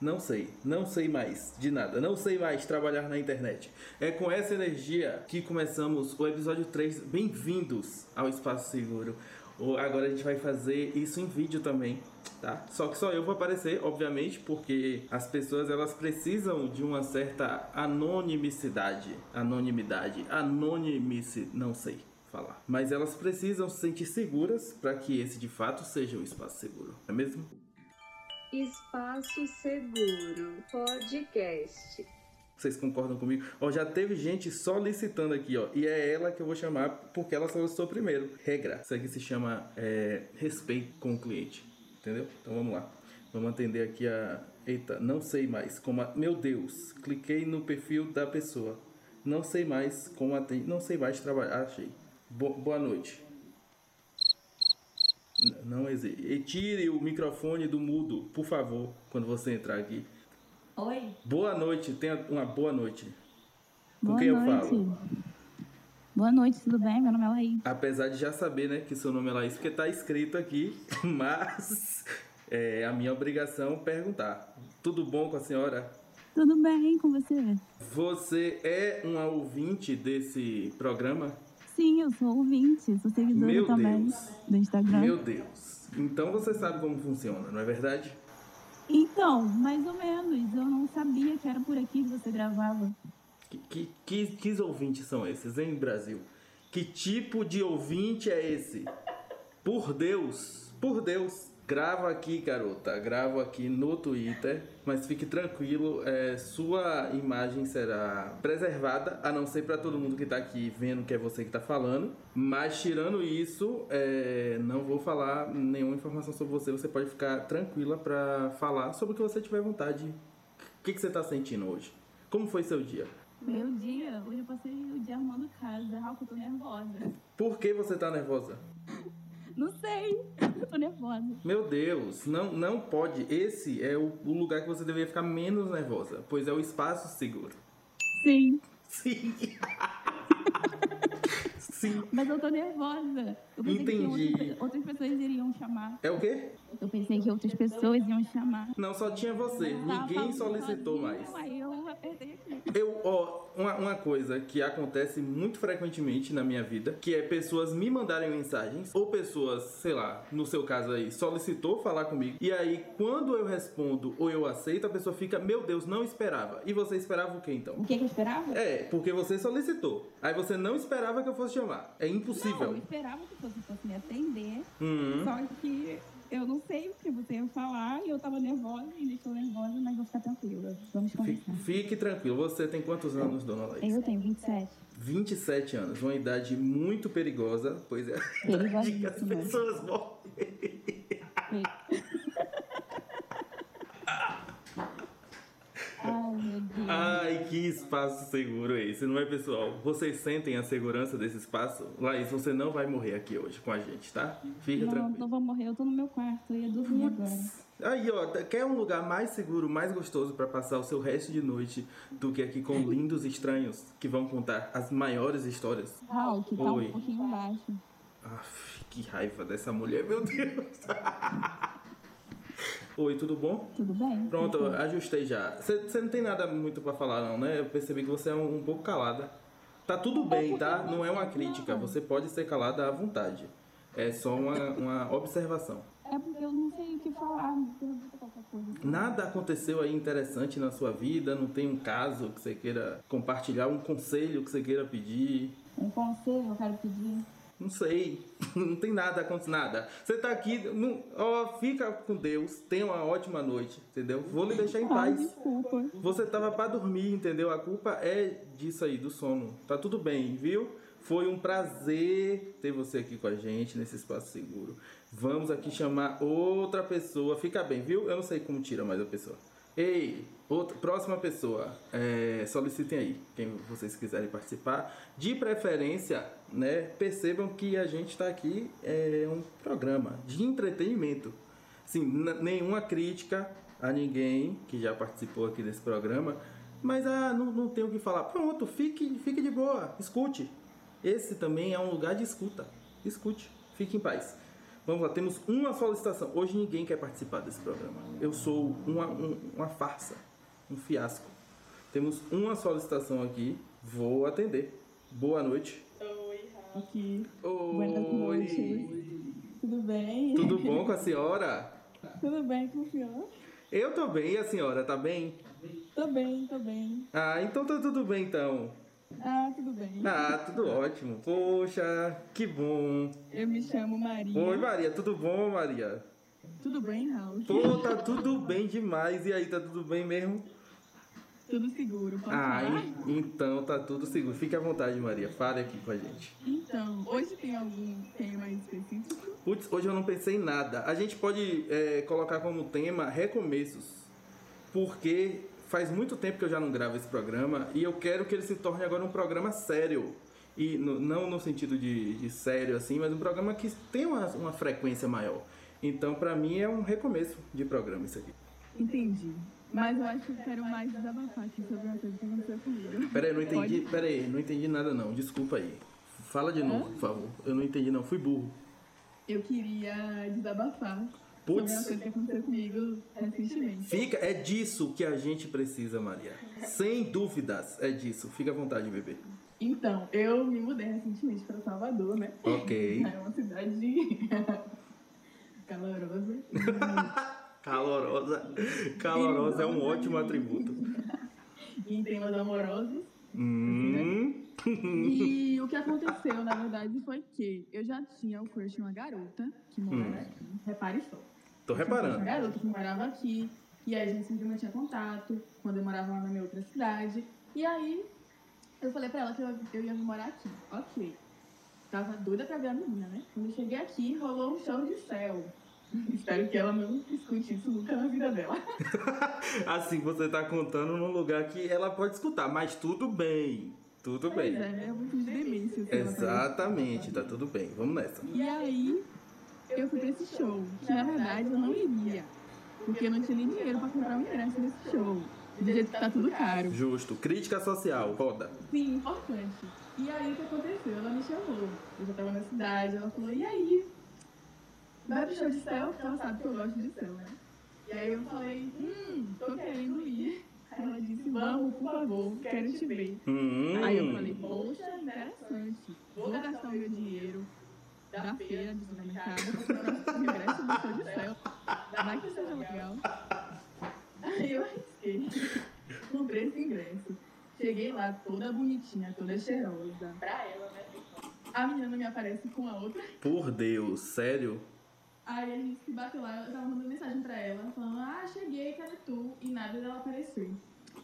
Não sei, não sei mais de nada, não sei mais trabalhar na internet. É com essa energia que começamos o episódio 3. Bem-vindos ao Espaço Seguro. Agora a gente vai fazer isso em vídeo também, tá? Só que só eu vou aparecer, obviamente, porque as pessoas elas precisam de uma certa anonimicidade, anonimidade, anonimice, não sei falar. Mas elas precisam se sentir seguras para que esse de fato seja um espaço seguro, não é mesmo? Espaço Seguro Podcast. Vocês concordam comigo? Ó, já teve gente solicitando aqui, ó. E é ela que eu vou chamar porque ela solicitou primeiro. Regra. Isso aqui se chama é, respeito com o cliente. Entendeu? Então vamos lá. Vamos atender aqui a. Eita, não sei mais como. A... Meu Deus, cliquei no perfil da pessoa. Não sei mais como atende. Não sei mais trabalhar. Achei. Bo... Boa noite. Não existe. E tire o microfone do mudo, por favor, quando você entrar aqui. Oi. Boa noite, tenha uma boa noite. Com boa quem noite. eu falo? Boa noite, tudo bem? Meu nome é Laís. Apesar de já saber, né, que seu nome é Laís, porque tá escrito aqui, mas é a minha obrigação perguntar. Tudo bom com a senhora? Tudo bem com você? Você é uma ouvinte desse programa? Sim, eu sou ouvinte, sou seguidora Meu também Deus. do Instagram. Meu Deus. Então você sabe como funciona, não é verdade? Então, mais ou menos. Eu não sabia que era por aqui que você gravava. Que, que, que, que ouvintes são esses, hein, Brasil? Que tipo de ouvinte é esse? Por Deus, por Deus. Grava aqui, garota. Gravo aqui no Twitter. Mas fique tranquilo, é, sua imagem será preservada, a não ser para todo mundo que tá aqui vendo que é você que tá falando. Mas tirando isso, é, não vou falar nenhuma informação sobre você. Você pode ficar tranquila para falar sobre o que você tiver vontade. O que, que você tá sentindo hoje? Como foi seu dia? Meu dia, hoje eu passei o dia arrumando casa. Raul, eu tô nervosa. Por que você tá nervosa? Não sei, eu tô nervosa. Meu Deus, não, não pode. Esse é o, o lugar que você deveria ficar menos nervosa, pois é o espaço seguro. Sim, Sim. Sim. mas eu tô nervosa. Eu Entendi. que outras, outras pessoas iriam chamar. É o quê? Eu pensei que outras pessoas iam chamar. Não, só tinha você. Ninguém solicitou mais. Aí eu aqui. Eu, ó, uma, uma coisa que acontece muito frequentemente na minha vida, que é pessoas me mandarem mensagens, ou pessoas, sei lá, no seu caso aí, solicitou falar comigo, e aí quando eu respondo ou eu aceito, a pessoa fica, meu Deus, não esperava. E você esperava o quê então? O que, que eu esperava? É, porque você solicitou. Aí você não esperava que eu fosse chamar. É Não, impossível. eu esperava que você fosse me atender, Uhum. só que eu não sei o que você ia falar e eu tava nervosa, ainda estou nervosa, mas vou ficar tranquila. Vamos Fique, conversar. fique tranquilo. Você tem quantos anos, dona Laís? Eu tenho 27. 27 anos. Uma idade muito perigosa, pois é. a idade que as pessoas morrem. Ai, meu Deus. Ai, que espaço seguro é esse, não é, pessoal? Vocês sentem a segurança desse espaço? Laís, você não vai morrer aqui hoje com a gente, tá? Fica não, tranquilo. não vou morrer, eu tô no meu quarto, eu ia dormir agora. Aí, ó, quer um lugar mais seguro, mais gostoso pra passar o seu resto de noite do que aqui com lindos estranhos que vão contar as maiores histórias? Raul, que tá Oi. um pouquinho baixo. Aff, que raiva dessa mulher, meu Deus. Oi, tudo bom? Tudo bem? Pronto, eu ajustei já. Você não tem nada muito pra falar, não, né? Eu percebi que você é um, um pouco calada. Tá tudo bem, tá? Não é uma crítica. Você pode ser calada à vontade. É só uma, uma observação. É porque eu não sei o que falar. Nada aconteceu aí interessante na sua vida? Não tem um caso que você queira compartilhar? Um conselho que você queira pedir? Um conselho eu quero pedir. Não sei. Não tem nada acontecendo. Nada. Você tá aqui. Não, ó, fica com Deus. Tenha uma ótima noite, entendeu? Vou lhe deixar em Ah, paz. desculpa. Você tava pra dormir, entendeu? A culpa é disso aí, do sono. Tá tudo bem, viu? Foi um prazer ter você aqui com a gente nesse espaço seguro. Vamos aqui chamar outra pessoa. Fica bem, viu? Eu não sei como tira mais a pessoa. Ei, outra, próxima pessoa. É, solicitem aí, quem vocês quiserem participar. De preferência, né? Percebam que a gente está aqui é um programa de entretenimento. Sim, nenhuma crítica a ninguém que já participou aqui desse programa. Mas ah, não, não tem o que falar. Pronto, fique, fique de boa, escute. Esse também é um lugar de escuta. Escute, fique em paz. Vamos lá, temos uma solicitação. Hoje ninguém quer participar desse programa. Eu sou uma, um- uma farsa, um fiasco. Temos uma solicitação aqui, vou atender. Boa noite. Aqui. Buenas noites. Oi. Tudo bem? Tudo bom com a senhora? Tudo bem com o senhor? Eu tô bem, e a senhora tá bem? Tô bem, tô bem. Ah, então tá tudo bem então. Ah, tudo bem. Ah, tudo ótimo. Poxa, que bom. Eu me chamo Maria. Oi, Maria, tudo bom, Maria? Tudo bem, Raul? Pô, tá tudo bem demais. E aí, tá tudo bem mesmo? Tudo seguro, pode Ah, falar? então tá tudo seguro. Fique à vontade, Maria. Fale aqui com a gente. Então, hoje tem algum tema específico? Putz, hoje eu não pensei em nada. A gente pode é, colocar como tema recomeços. Porque faz muito tempo que eu já não gravo esse programa e eu quero que ele se torne agora um programa sério. E no- não no sentido de, de sério assim, mas um programa que tem uma, uma frequência maior. Então, pra mim, é um recomeço de programa isso aqui. Entendi. Mas eu acho que eu quero mais desabafar aqui sobre uma coisa que aconteceu comigo. Peraí, não entendi. Peraí, não entendi nada não. Desculpa aí. Fala de novo, por favor. Eu não entendi não. Fui burro. Eu queria desabafar Putz. uma coisa que aconteceu comigo recentemente. Fica, é disso que a gente precisa, Maria. Sem dúvidas, é disso. Fica à vontade, bebê. Então, eu me mudei recentemente para Salvador, né? Ok. É uma cidade calorosa. Calorosa. Calorosa é um ótimo atributo. em temas amorosos. Hum. E o que aconteceu, na verdade, foi que eu já tinha o crush numa garota que morava aqui. Repare só. Tô reparando. garota que morava aqui. E aí a gente sempre mantinha contato quando eu morava lá na minha outra cidade. E aí eu falei pra ela que eu, eu ia morar aqui. Ok. Tava doida pra ver a menina, né? Quando eu cheguei aqui, rolou um show de céu. Espero que ela não escute isso nunca na vida dela. Assim, você tá contando num lugar que ela pode escutar, mas tudo bem. Tudo Pois bem. é, né? Eu vou de demência. ela tá Exatamente, tá tudo bem. Vamos nessa. E aí, eu fui pra esse show, que na verdade eu não iria, porque eu não tinha nem dinheiro pra comprar um ingresso nesse show. Do jeito que tá tudo caro. Justo. Crítica social, roda. Sim, importante. E aí, o que aconteceu? Ela me chamou. Eu já tava na cidade, ela falou, e aí? Vai pro show de céu? Porque ela sabe que eu gosto de céu, né? E aí eu falei, hum, tô querendo ir. Aí ela disse, vamos, por favor, quero te ver. Hum. Aí eu falei, poxa, interessante. Vou gastar o meu dinheiro da feira do supermercado comprar um ingresso do show de céu. Vai que seja legal. Aí eu arrisquei. Comprei esse ingresso. Cheguei lá toda bonitinha, toda cheirosa. Pra ela, né? A menina me aparece com a outra. Por Deus, sério? Aí a gente se bateu lá, eu tava mandando mensagem pra ela, falando, ah, cheguei, cadê tu? E nada dela aparecer.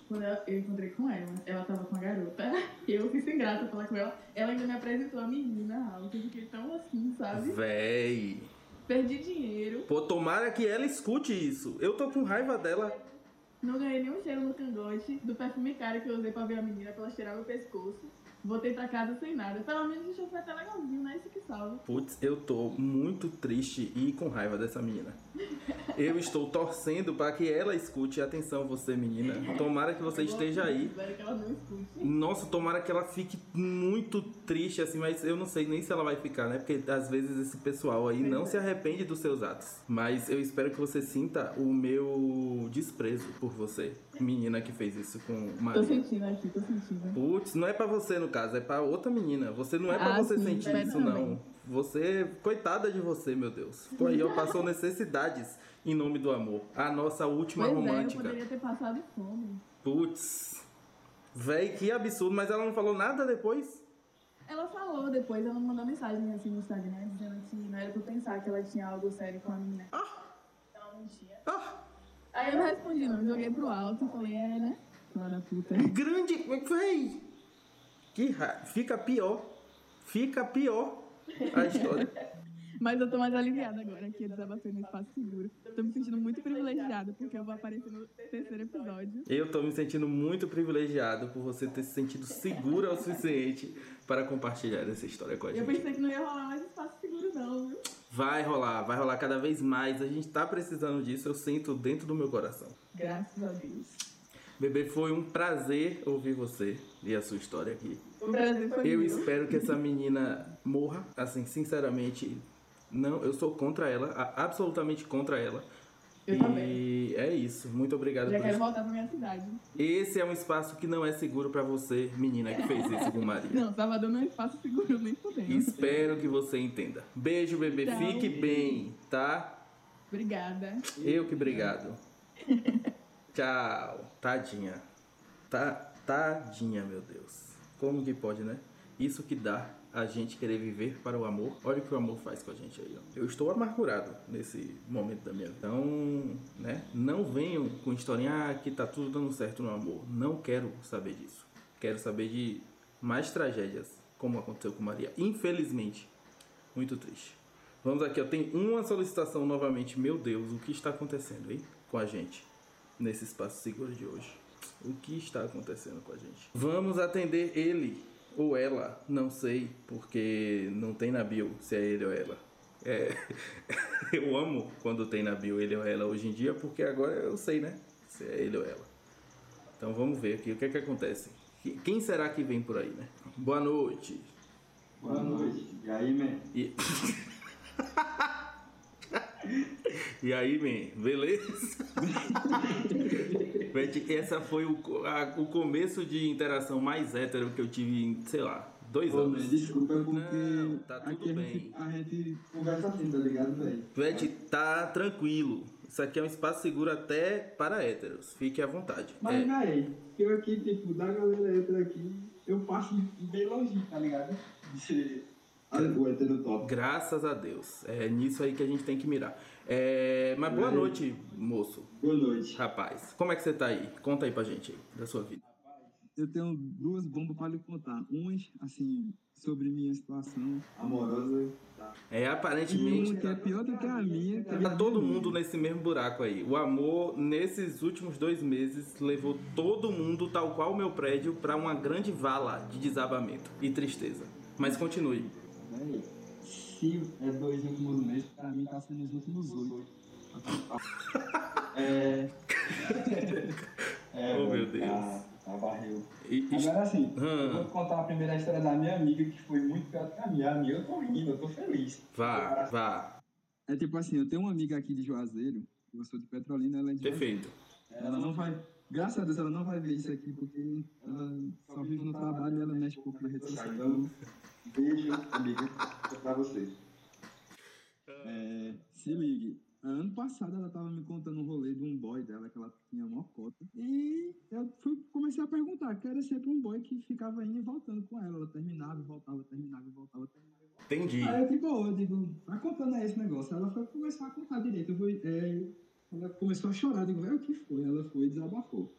Quando eu, eu encontrei com ela, ela tava com a garota, eu fui sem graça falar com ela. Ela ainda me apresentou a menina, que eu fiquei tão assim, sabe? Véi. Perdi dinheiro, Pô, tomara que ela escute isso. Eu tô com raiva dela. não ganhei nenhum cheiro no cangote do perfume caro que eu usei pra ver a menina, pra ela cheirar meu pescoço. Voltei pra casa sem nada. Pelo menos o show foi até legalzinho, né? Isso que salva. Putz, eu tô muito triste e com raiva dessa menina. Eu estou torcendo para que ela escute. Atenção, você menina. Tomara que você esteja aí. Espero que ela não escute. Nossa, tomara que ela fique muito triste, assim, mas eu não sei nem se ela vai ficar, né? Porque às vezes esse pessoal aí não se arrepende dos seus atos. Mas eu espero que você sinta o meu desprezo por você, menina que fez isso com Tô Maria. sentindo aqui, tô sentindo. Putz, não é pra você no caso, é pra outra menina. Você não é pra Ah, você sim, sentir isso, também. não. Você, coitada de você, meu Deus. Ficou aí, ó, passou necessidades em nome do amor. A nossa última Pois é, eu romântica. poderia ter passado fome. Putz. Véi, que absurdo, mas ela não falou nada depois? Ela falou depois, ela mandou mensagem assim no Instagram, dizendo que não era pra eu pensar que ela tinha algo sério com a menina. Ela não tinha. Ah, Aí eu não respondi não, joguei pro alto e falei, é, né? Da puta. grande. Véi. Que ra... Fica pior. Fica pior a história. Mas eu tô mais aliviada agora que eu desabafei no espaço seguro. Tô me sentindo muito privilegiada porque eu vou aparecer no terceiro episódio. Eu tô me sentindo muito privilegiado por você ter se sentido segura o suficiente para compartilhar essa história com a Eu gente. pensei que não ia rolar mais espaço seguro não, viu? Vai rolar, vai rolar cada vez mais. A gente tá precisando disso, eu sinto dentro do meu coração. Graças a Deus. Bebê, foi um prazer ouvir você e a sua história aqui. O prazer foi Eu meu. espero que essa menina morra, assim, sinceramente, Não, eu sou contra ela, absolutamente contra ela. Eu e também. é isso. Muito obrigado Já por quero isso. voltar pra minha cidade. Esse é um espaço que não é seguro pra você, menina que fez isso com Maria. Não, Salvador não é espaço seguro nem fudendo. Espero que você entenda. Beijo, bebê. Tchau. Fique bem, tá? Obrigada. Eu que obrigado. Tchau. Tadinha. Tá, tadinha, meu Deus. Como que pode, né? Isso que dá a gente querer viver para o amor. Olha o que o amor faz com a gente aí, ó. Eu estou amargurado nesse momento da minha vida. Então, né? Não venham com historinha ah, que tá tudo dando certo no amor. Não quero saber disso. Quero saber de mais tragédias, como aconteceu com Maria. Infelizmente. Muito triste. Vamos aqui, ó. Tem uma solicitação novamente. Meu Deus, o que está acontecendo, hein? Com a gente. Nesse espaço seguro de hoje. O que está acontecendo com a gente? Vamos atender ele ou ela, não sei, porque não tem na bio se é ele ou ela. É, eu amo quando tem na bio ele ou ela hoje em dia, porque agora eu sei, né? Se é ele ou ela. Então vamos ver aqui o que é que acontece. Quem será que vem por aí, né? Boa noite. Boa noite. E aí, man? E, e aí, man, beleza? Gente, Essa foi o, a- o começo de interação mais hétero que eu tive em, sei lá, dois Ô, man, anos. desculpa, é porque Não, tá tudo bem. a gente conversa assim, tá ligado, velho? Vete, tá tranquilo. Isso aqui é um espaço seguro até para héteros. Fique à vontade. Mas, É, véi, eu aqui, tipo, da galera hétero aqui, eu passo bem longe, tá ligado? De ser a- o hétero top. graças a Deus. É nisso aí que a gente tem que mirar. É, mas boa É. noite, moço. Boa noite. Rapaz, como é que você tá aí? Conta aí pra gente aí, da sua vida. Eu tenho duas bombas para lhe contar. Umas, assim, sobre minha situação. Amorosa. Tá. É, E aparentemente uma que é pior do que a minha. que é tá todo mundo nesse mesmo buraco aí. O amor, nesses últimos dois meses, levou todo mundo, tal qual o meu prédio, pra uma grande vala de desabamento e tristeza. Mas continue. Véi, se é dois últimos meses, pra mim tá sendo os últimos oito. É. é, Oh, meu Deus. Tá, tá barril. E- Agora assim, eu Hum. vou contar a primeira história da minha amiga, que foi muito pior que a minha. A minha eu tô rindo, eu tô feliz. Vá, vá. É tipo assim, eu tenho uma amiga aqui de Juazeiro, eu sou de Petrolina, ela é de Perfeito. Juazeiro. Ela não vai, graças a Deus, ela não vai ver isso aqui, porque ela só vive no trabalho e ela mexe pouco na rede social. Beijo, amiga, pra você. É, se ligue. Ano passado ela tava me contando um rolê de um boy dela que ela tinha uma cota. E eu fui, comecei a perguntar, que era sempre um boy que ficava indo e voltando com ela. Ela terminava e voltava, terminava e voltava, terminava e voltava. Entendi. Aí eu digo, eu digo, vai contando aí esse negócio. Ela foi começar a contar direito. Eu fui, é, ela começou a chorar, digo, velho, o que foi? Ela foi e desabafou.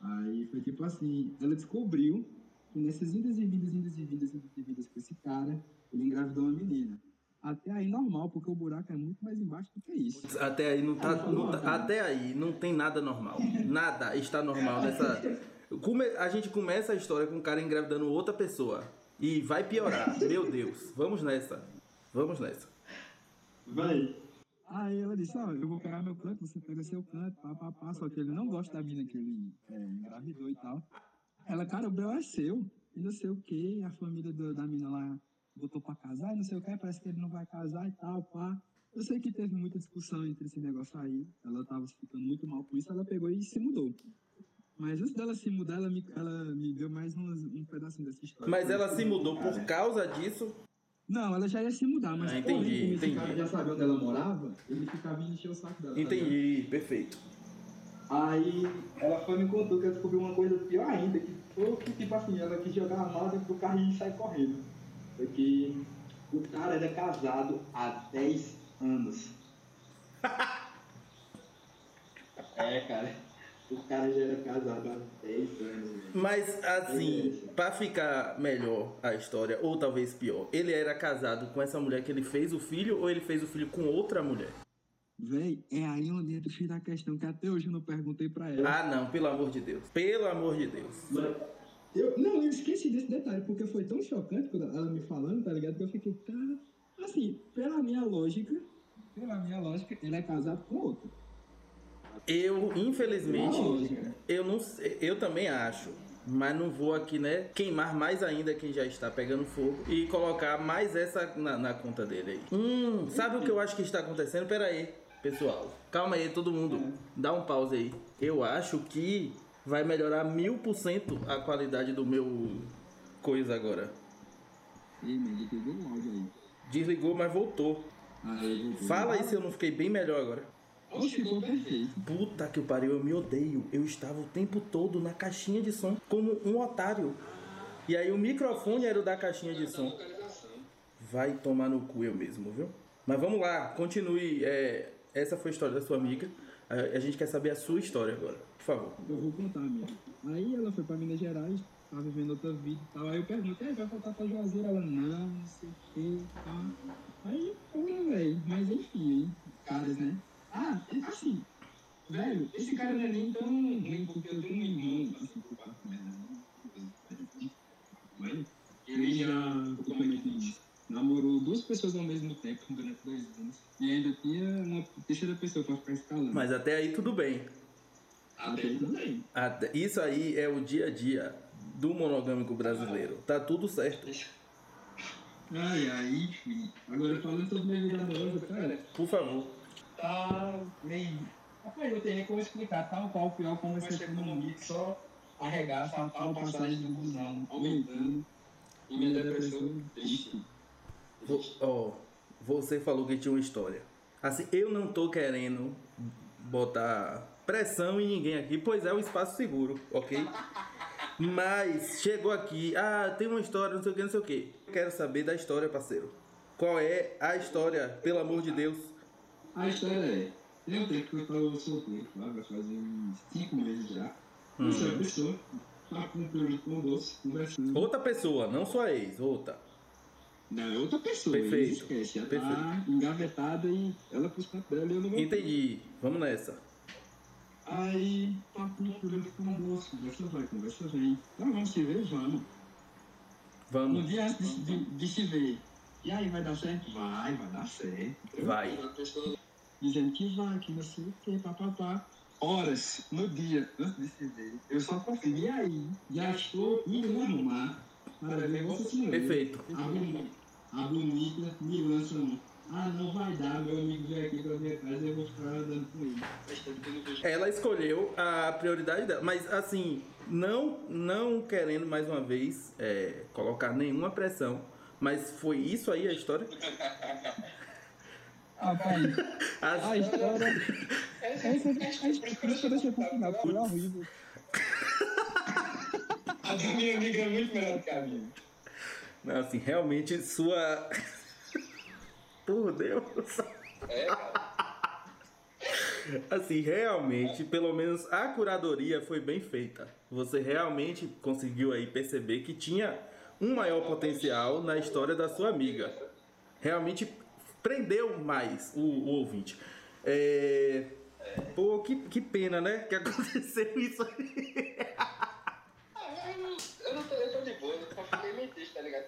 Aí foi tipo assim, ela descobriu que nessas indas e vindas, indas e vindas, indas e vindas com esse cara, ele engravidou uma menina. Até aí normal, porque o buraco é muito mais embaixo do que isso. Até aí não tá, não tá- até aí não tem nada normal. Nada está normal nessa. Come- a gente começa a história com o cara engravidando outra pessoa e vai piorar. Meu Deus, vamos nessa. Vamos nessa. Vai. Aí ela disse, ó, eu vou pegar meu canto, você pega seu canto, pá, pá, pá, só que ele não gosta da mina que ele é, engravidou e tal. Ela, cara, o Bel é seu, e não sei o que, a família do- da mina lá botou pra casar, e não sei o que, parece que ele não vai casar e tal, pá. Eu sei que teve muita discussão entre esse negócio aí, ela tava ficando muito mal com isso, ela pegou e se mudou. Mas antes dela se mudar, ela me, ela me deu mais umas- um pedacinho dessa história. Mas ela se mudou por causa disso. Não, ela já ia se mudar, mas Ah, entendi, porém, entendi. já sabia onde ela morava, ele ficava indo encher o saco dela. tá? Entendi, perfeito. Aí ela foi me contou que ela descobriu uma coisa pior ainda, que foi que tipo assim, ela quis jogar a mala dentro do carro e sair correndo. Que o cara era casado há 10 anos. é, cara. O cara já era casado há 10 anos. velho. Mas assim, pra ficar melhor a história, ou talvez pior, ele era casado com essa mulher que ele fez o filho ou ele fez o filho com outra mulher? Véi, é aí onde entra o X da questão, que até hoje eu não perguntei pra ela. Ah, não, pelo amor de Deus. Pelo amor de Deus. Mas Eu, não, eu esqueci desse detalhe, porque foi tão chocante quando ela me falando, tá ligado? Que eu fiquei, cara. Assim, pela minha lógica, pela minha lógica, ele é casado com outro. Eu, Pela infelizmente, lógica. eu não eu também acho. Mas não vou aqui, né, queimar mais ainda quem já está pegando fogo e colocar mais essa na, na conta dele aí. Hum, sabe o que eu acho que está acontecendo? Pera aí, pessoal. Calma aí, todo mundo. Dá um pause aí. Eu acho que vai melhorar mil por cento a qualidade do meu coisa agora. Ei, mas desligou o áudio aí. Desligou, mas voltou. Aí, voltou. Fala aí se eu não fiquei bem melhor agora. Oxe, ficou perfeito. Puta que pariu, eu me odeio. Eu estava o tempo todo na caixinha de som como um otário. E aí o microfone era o da caixinha de som. Vai tomar no cu eu mesmo, viu? Mas vamos lá, continue. É, essa foi a história da sua amiga. A, a gente quer saber a sua história agora, por favor. Eu vou contar mesmo. Aí ela foi pra Minas Gerais, tava vivendo outra vida e tal. Aí eu perguntei, "Ei, vai voltar pra Juazeiro? Ela, não, não sei o que, tá. Aí, pô, velho, mas enfim, caras, né? Ah, assim, velho, esse cara não é nem tão ruim, porque eu tenho um irmão, assim, por parte dela, né? Ele já, é? Namorou duas pessoas ao mesmo tempo durante dois anos. E ainda tinha uma terceira pessoa pra ficar escalando. Mas até aí tudo bem. até aí também. Até- isso aí é o dia a dia do monogâmico brasileiro. Tá tudo certo. Ai, ai, enfim. Agora falando sobre minha vida amorosa, cara, Por favor. tá meio. Rapaz, eu tenho nem como explicar tal qual o pior como essa economia que só arregaça a tal passagem do busão aumentando e minha depressão triste. Ó, você falou que tinha uma história. Assim, eu não tô querendo botar pressão em ninguém aqui, pois é o espaço seguro, ok? Mas chegou aqui, ah, tem uma história, não sei o que, não sei o que. Quero saber da história, parceiro. Qual é a história, pelo amor de Deus? A história é: tem um tempo que eu tava solteiro, lá, vai fazer uns 5 meses já. Hum. Essa pessoa tá com um com doce, conversando. Outra pessoa, não sua ex, outra. Não, é outra pessoa, Perfeito. esquece, já tá engavetada e ela pros cantos dela e eu não vou. Entendi, vamos nessa. Aí, papo com moço, conversa vai, conversa vem. Então vamos se ver, vamos. No Vamos, dia antes de, de, de se ver. E aí, vai dar certo? Vai, vai dar certo. vai. Dizendo que vai, que não sei o que, papapá. Horas no dia antes de se ver, eu só confio. E aí, já estou indo Vossa Senhoria. Perfeito. A bonita, a bonita me lança um. Ah, não vai dar, meu amigo veio aqui pra minha casa e eu vou ficar andando com ele. Faz tempo que eu não vejo Ela escolheu a prioridade dela, mas assim, não, não querendo mais uma vez é, colocar nenhuma pressão, mas foi isso aí a história? Rapaz, a história. Essa, a história por isso que eu deixei pro final, foi horrível. A da minha amiga é muito melhor do que a minha. Não, assim, realmente sua. Por Deus. Assim, realmente, pelo menos a curadoria foi bem feita. Você realmente conseguiu aí perceber que tinha um maior potencial na história da sua amiga. Realmente prendeu mais o, o ouvinte. É... Pô, que, que pena, né? Que aconteceu isso aí. Ah, eu não, eu não tá ligado?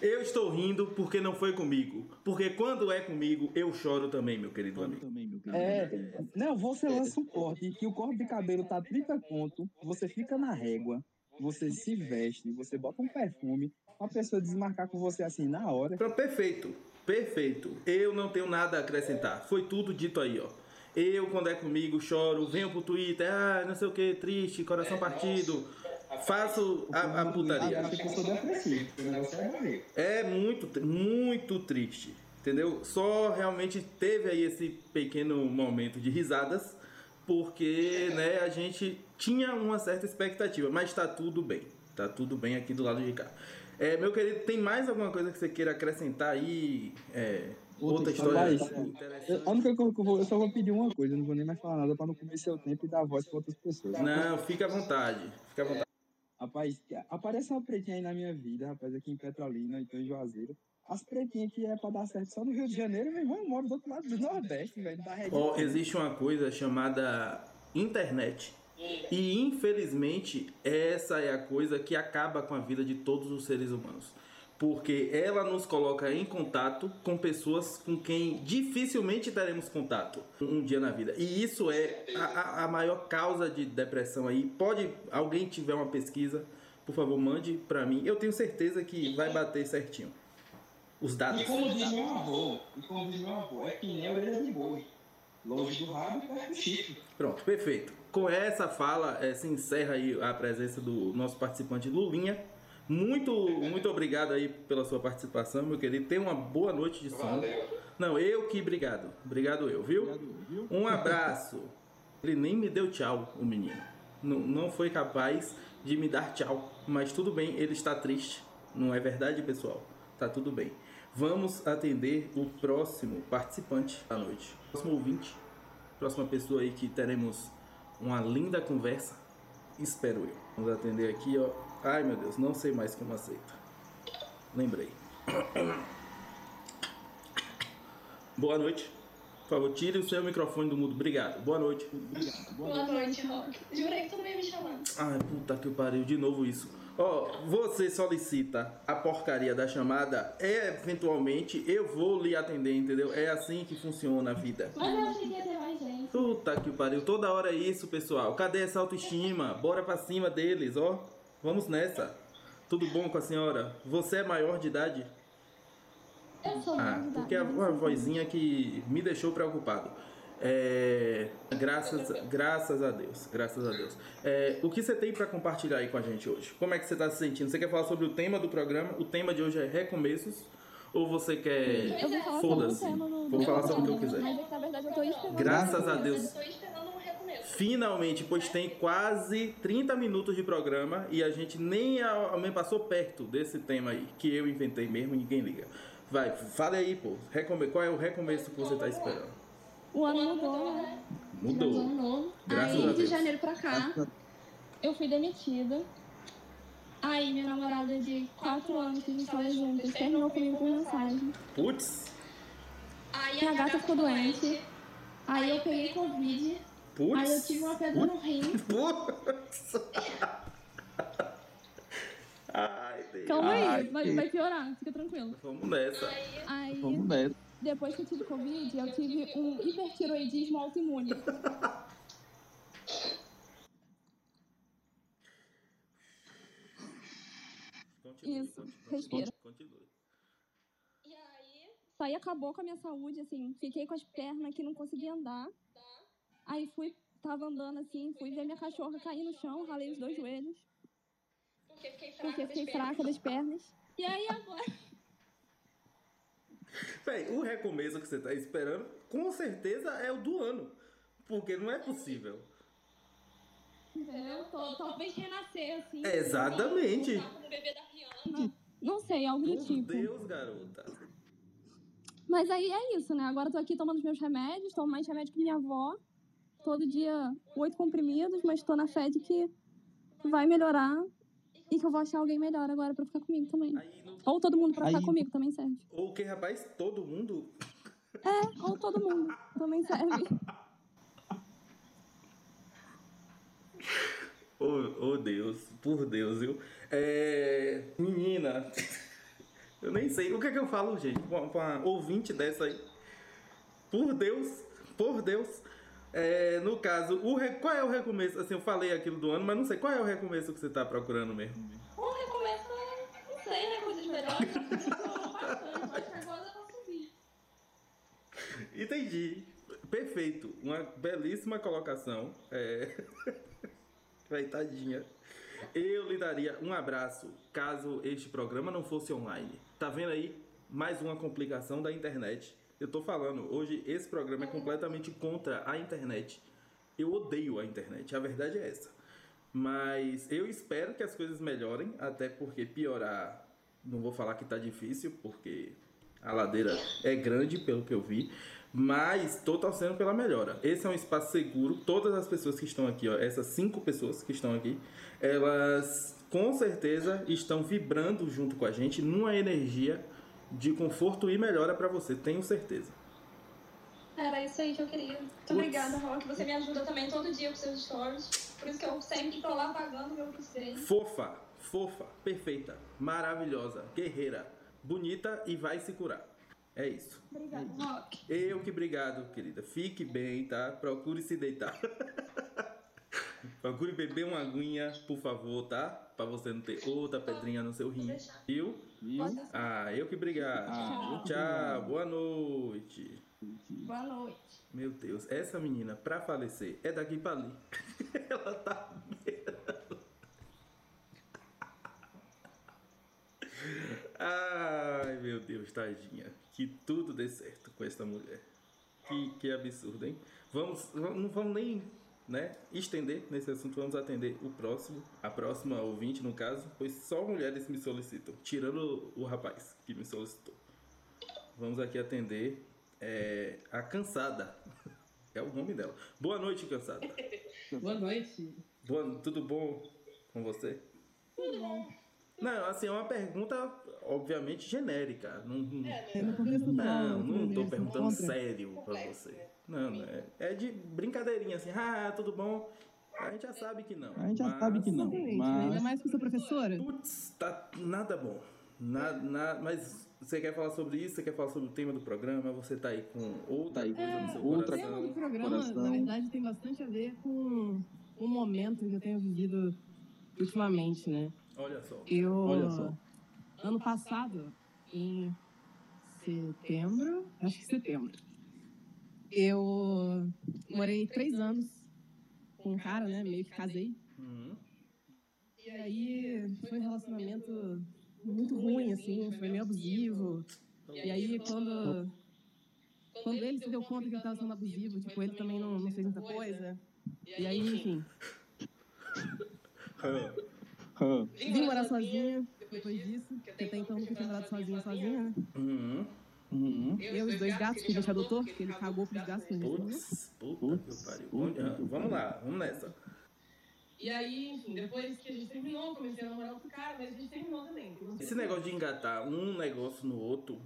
Eu estou rindo porque não foi comigo. Porque quando é comigo, eu choro também, meu querido amigo. É, não, você lança um corte que o corte de cabelo tá 30 conto, você fica na régua, você se veste, você bota um perfume, a pessoa desmarcar com você assim na hora. Pronto, perfeito, perfeito. Eu não tenho nada a acrescentar. Foi tudo dito aí, ó. Eu, quando é comigo, choro, venho pro Twitter, ah, não sei o que, triste, coração partido. Faço a, a putaria. Acho que eu sou depressivo, porque o negócio é. É muito, muito triste, entendeu? Só realmente teve aí esse pequeno momento de risadas, porque, né, a gente tinha uma certa expectativa, mas tá tudo bem, tá tudo bem aqui do lado de cá. É, meu querido, tem mais alguma coisa que você queira acrescentar aí? É, outra história Rapaz, Eu, interessante? única que eu vou, eu só vou pedir uma coisa, eu não vou nem mais falar nada pra não comer seu tempo e dar voz pra outras pessoas. Não, fica à vontade, fica à vontade. Rapaz, aparece uma pretinha aí na minha vida, rapaz, aqui em Petrolina, então em Juazeiro. As pretinhas que é pra dar certo só no Rio de Janeiro, meu irmão, eu moro do outro lado do Nordeste, velho, da região. Ó, existe uma coisa chamada internet. E infelizmente essa é a coisa que acaba com a vida de todos os seres humanos. Porque ela nos coloca em contato com pessoas com quem dificilmente teremos contato um dia na vida. E isso é a, a- maior causa de depressão aí. Pode alguém tiver uma pesquisa, por favor, mande pra mim. Eu tenho certeza que vai bater certinho. Os dados. E como diz meu avô, e como diz meu avô, é que nem a orelha de boi. Longe do rabo e perto do chifre. Pronto, perfeito. Com essa fala, eh, se encerra aí a presença do nosso participante Lulinha. Muito, muito obrigado aí pela sua participação, meu querido. Tenha uma boa noite de sono. Valeu. Não, eu que obrigado. Obrigado eu, viu? Um abraço. Ele nem me deu tchau, o menino. Não, não foi capaz de me dar tchau. Mas tudo bem, ele está triste. Não é verdade, pessoal? Tá tudo bem. Vamos atender o próximo participante da noite. Próximo ouvinte. Próxima pessoa aí que teremos uma linda conversa. Espero eu. Vamos atender aqui, ó. Ai meu Deus, não sei mais como aceita. Lembrei. Boa noite. Por favor, tire o seu microfone do mudo. Obrigado. Boa noite. Boa noite, Rock. Jurei que tu não ia me chamar. Ai, puta que pariu, de novo isso. Ó, você solicita a porcaria da chamada, eventualmente eu vou lhe atender, entendeu? É assim que funciona a vida. Mas eu achei que ia ter mais gente. Puta que pariu, toda hora é isso, pessoal. Cadê essa autoestima? Bora pra cima deles, ó. Vamos nessa. Tudo bom com a senhora? Você é maior de idade? Eu sou Ah, mais idade, porque a, uma vozinha que me deixou preocupado. É, graças, graças a Deus, graças a Deus. É, o que você tem pra compartilhar aí com a gente hoje? Como é que você tá se sentindo? Você quer falar sobre o tema do programa? O tema de hoje é recomeços? Ou você quer. Eu vou falar sobre o Foda-se. tema no- Vou falar sobre o que eu quiser. Mas que, na verdade eu tô esperando. Graças a Eu Deus. tô esperando um recomeço. Finalmente, pois tem quase 30 minutos de programa e a gente nem, a, nem passou perto desse tema aí, que eu inventei mesmo e ninguém liga. Vai, fale aí, pô. Recome... Qual é o recomeço que você tá esperando? O ano mudou, né? Mudou. Ano novo. Graças Aí, a de janeiro pra cá, eu fui demitida. Aí, minha namorada de 4 anos que a gente tava juntas terminou comigo por mensagem. Putz, Aí Minha gata ficou doente. Aí eu peguei Covid. Aí eu putz. tive uma pedra no rim. Putz. Ai, Deus. Calma aí, Ai, vai, vai piorar, fica tranquilo. Vamos nessa. Aí, Vamos nessa. depois que eu tive Covid, eu tive um hipertiroidismo autoimune. Continue, Isso, continue, respira. Continue. E aí, isso aí acabou com a minha saúde, assim. Fiquei com as pernas que não conseguia andar. Aí fui, tava andando assim, fui ver minha cachorra cair no chão, ralei os dois joelhos, Porque fiquei fraca. porque fiquei das pernas. fraca das pernas. E aí agora. Véi, o recomeço que você tá esperando, com certeza é o do ano. Porque não é possível. Entendeu? Tô- talvez renascer, assim. Exatamente. Rihanna. Não sei, algo do tipo. Deus, garota. Mas aí é isso, né? Agora eu tô aqui tomando os meus remédios, tomo mais remédio que minha avó. Todo dia oito comprimidos, mas tô na fé de que vai melhorar e que eu vou achar alguém melhor agora pra ficar comigo também. Aí, no... Ou todo mundo pra Aí- ficar comigo também serve. Ou que, rapaz, todo mundo. É, ou todo mundo também serve. Oh, oh Deus, por Deus, viu? É. Menina. Eu nem sei. O que é que eu falo, gente? Com uma ouvinte dessa aí. Por Deus, por Deus. É, no caso, o re- qual é o recomeço? Assim, eu falei aquilo do ano, mas não sei. Qual é o recomeço que você tá procurando mesmo? Um recomeço, é, não sei, né? Posso subir. Entendi. Perfeito. Uma belíssima colocação. É... Vai, tadinha. Eu lhe daria um abraço caso este programa não fosse online. Tá vendo aí? Mais uma complicação da internet. Eu tô falando, hoje esse programa é completamente contra a internet. Eu odeio a internet, a verdade é essa. Mas eu espero que as coisas melhorem, até porque piorar, não vou falar que tá difícil, porque a ladeira é grande, pelo que eu vi. Mas tô torcendo pela melhora. Esse é um espaço seguro. Todas as pessoas que estão aqui, ó, essas cinco pessoas que estão aqui, elas com certeza estão vibrando junto com a gente numa energia de conforto e melhora para você, tenho certeza. Era isso aí que eu queria. Muito obrigada, Rock. Você me ajuda também todo dia com seus stories. Por isso que eu sempre tô lá pagando meu que sei. Fofa, fofa, perfeita, maravilhosa, guerreira, bonita e vai se curar. É isso. Obrigada, Rock. Eu que obrigado, querida. Fique bem, tá? Procure se deitar. Procure beber uma aguinha, por favor, tá? Pra você não ter outra pedrinha no seu rim. Viu? Ah, eu que obrigado. Ah, Tchau, boa noite. Boa noite. Meu Deus, essa menina, pra falecer, é daqui pra ali. Ela tá. Ai, meu Deus, tadinha. Que tudo dê certo com essa mulher. Que, que absurdo, hein? Vamos, vamos- não vamos nem né, estender nesse assunto, vamos atender o próximo, a próxima ouvinte, no caso, pois só mulheres me solicitam, tirando o, rapaz que me solicitou. Vamos aqui atender é, a cansada. É o nome dela. Boa noite, cansada. Boa noite. Boa, tudo bom com você? Não, assim, é uma pergunta, obviamente, genérica. Não, não, É contexto não, atual, não tô né, perguntando sério pra você. Não, não é, é de brincadeirinha, assim, ah, tudo bom? A gente já sabe que não. A gente já mas- sabe que não, mas- Ainda mais que eu sou professora. Putz, tá nada bom. Nada, nada, mas você quer falar sobre isso? Você quer falar sobre o tema do programa? Você tá aí com outra aí coisa no com seu outra O tema do coração? programa, Coração. na verdade, tem bastante a ver com o momento que eu tenho vivido ultimamente, né? Olha só. Eu, Olha só. ano passado, em setembro, acho que setembro, eu morei três anos com um cara, né? Meio que casei. Uhum. E aí foi um relacionamento muito ruim, assim, foi meio abusivo. E aí quando, quando ele se deu conta que eu tava sendo abusivo, tipo, ele também não, não fez muita coisa. E aí, enfim, Ah, vim morar sozinha depois disso, porque até então eu nunca tinha morado sozinha, sozinha, né? Uhum. Uhum. Eu e os dois gatos que a gente adotou, que ele cagou pros gatos que a gente adotou. Putz, puta que pariu. que Vamos lá, vamos nessa. E aí, enfim, depois que a gente terminou, comecei a namorar outro cara, mas a gente terminou também. Esse negócio de engatar um negócio no outro,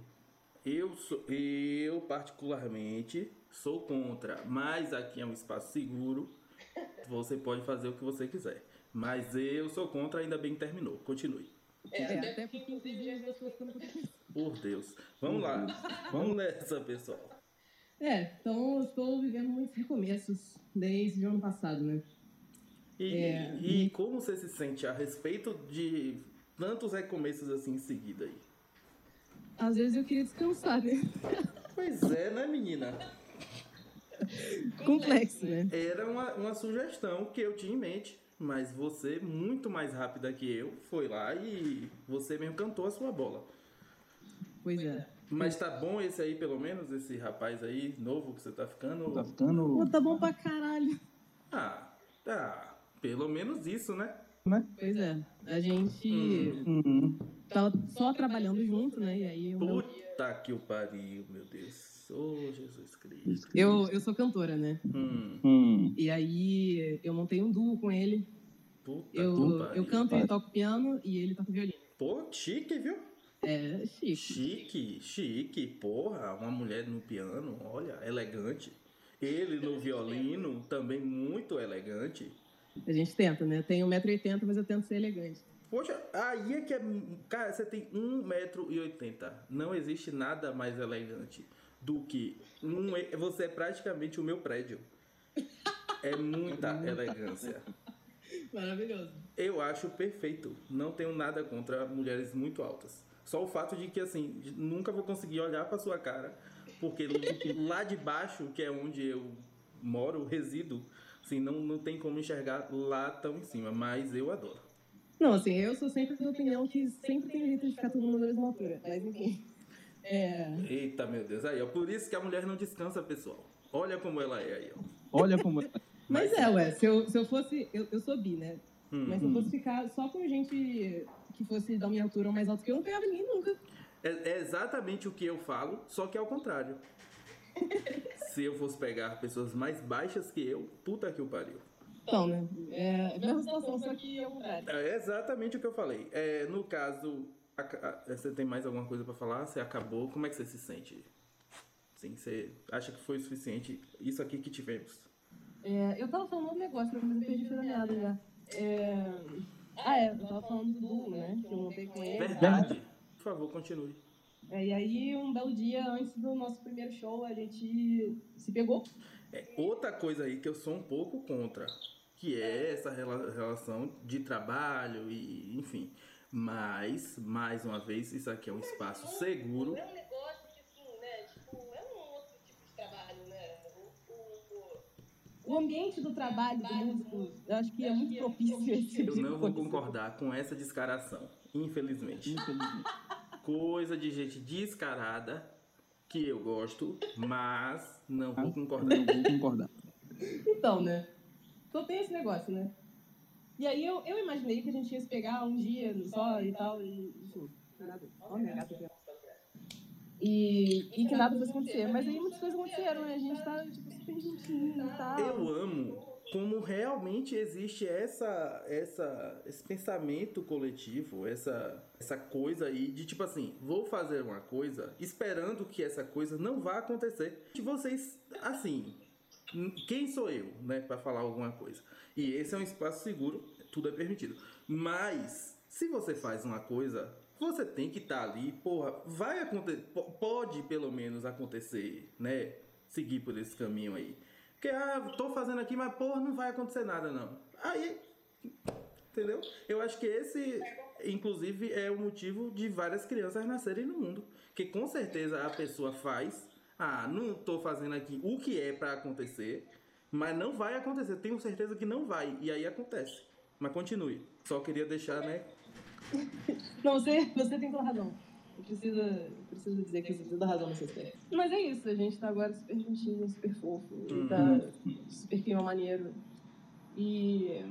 eu, sou, eu particularmente sou contra. Mas aqui é um espaço seguro. Você pode fazer o que você quiser. Mas eu sou contra, ainda bem que terminou. Continue. É, até porque inclusive a gente foi ficando com Por Deus. Vamos lá. Vamos nessa, pessoal. É, então eu estou vivendo muitos recomeços desde o ano passado, né? E, É. e como você se sente a respeito de tantos recomeços assim em seguida aí? Às vezes eu queria descansar, né? Pois é, né, menina? Complexo, né? Era uma, uma sugestão que eu tinha em mente, mas você, muito mais rápida que eu, foi lá e você mesmo cantou a sua bola. Pois é. Mas tá bom esse aí, pelo menos, esse rapaz aí, novo que você tá ficando? Tá ficando. Pô, tá bom pra caralho. Ah, tá. Pelo menos isso, né? Pois é. A gente Uhum. tava só trabalhando junto, né? E aí o meu... Puta que o pariu, meu Deus. Ô, Jesus Cristo. eu, eu sou cantora, né? Hum, Hum. E aí eu montei um duo com ele. puta Eu, eu canto, ele toca piano e ele toca violino. Pô, chique, viu? É chique. Chique, chique, porra, uma mulher no piano, olha, elegante. Ele no violino, também muito elegante. A gente tenta, né? Tenho 1,80m, mas eu tento ser elegante. Poxa, aí é que é. Cara, você tem 1,80m. Não existe nada mais elegante do que. Um, você é praticamente o meu prédio. É muita elegância. Maravilhoso. Eu acho perfeito. Não tenho nada contra mulheres muito altas. Só o fato de que, assim, nunca vou conseguir olhar pra sua cara, porque lá de baixo, que é onde eu moro, resido, assim, não, não tem como enxergar lá tão em cima, mas eu adoro. Não, assim, eu sou sempre da opinião que sempre tem jeito de ficar todo mundo na mesma altura. Mas enfim. É. Eita, meu Deus. Aí, ó. Por isso que a mulher não descansa, pessoal. Olha como ela é aí, ó. Olha como. Mas é, ué, se eu, se eu fosse. Eu, eu sou bi, né? Hum. Mas se eu fosse ficar só com gente que fosse da minha altura ou mais alto que eu, não pegava ninguém nunca. É, é exatamente o que eu falo, só que é ao contrário. Se eu fosse pegar pessoas mais baixas que eu, puta que o pariu. Então, né? É a mesma situação, só que ao contrário. É exatamente o que eu falei. É, no caso, você tem mais alguma coisa pra falar? Você acabou? Como é que você se sente? Sim, você acha que foi o suficiente? Isso aqui que tivemos. É, eu tava falando um negócio, mas eu perdi o fio da meada já. É... Ah, é, eu tava falando do Du, né? Que eu montei com ele. Verdade. Por favor, continue. É, e aí, um belo dia antes do nosso primeiro show, a gente se pegou. É, outra coisa aí que eu sou um pouco contra, que é essa rela- relação de trabalho e enfim. Mas, mais uma vez, isso aqui é um espaço seguro. É um negócio que, assim, né? Tipo, é um outro tipo de trabalho, né? O, o, O ambiente do trabalho do músico, eu acho que é muito propício a esse tipo Eu de não vou concordar com essa descaração, infelizmente. Infelizmente. Coisa de gente descarada que eu gosto, mas não vou concordar. Não vou concordar. Então, né? Então tem esse negócio, né? E aí eu, eu imaginei que a gente ia se pegar um dia só e tal, e. Enfim, nada. E, e que nada fosse acontecer. Mas aí muitas coisas aconteceram, né? A gente tá, tipo, super gentinho e tal. Eu amo como realmente existe essa, essa, esse pensamento coletivo, essa, essa coisa aí de tipo assim, vou fazer uma coisa esperando que essa coisa não vá acontecer. Que vocês, assim, quem sou eu, né, para falar alguma coisa? E esse é um espaço seguro, tudo é permitido. Mas se você faz uma coisa, você tem que estar ali, porra, vai acontecer, pode pelo menos acontecer, né? Seguir por esse caminho aí. Porque, ah, tô fazendo aqui, mas porra, não vai acontecer nada não. Aí, entendeu? Eu acho que esse, inclusive, é o motivo de várias crianças nascerem no mundo. Que com certeza a pessoa faz, ah, não tô fazendo aqui o que é pra acontecer, mas não vai acontecer. Tenho certeza que não vai. E aí acontece. Mas continue. Só queria deixar, né? Não, você, você tem toda razão. Eu preciso dizer que você tem toda razão nesse aspecto. Mas é isso, a gente tá agora super juntinho, super fofo. E tá super clima maneiro. E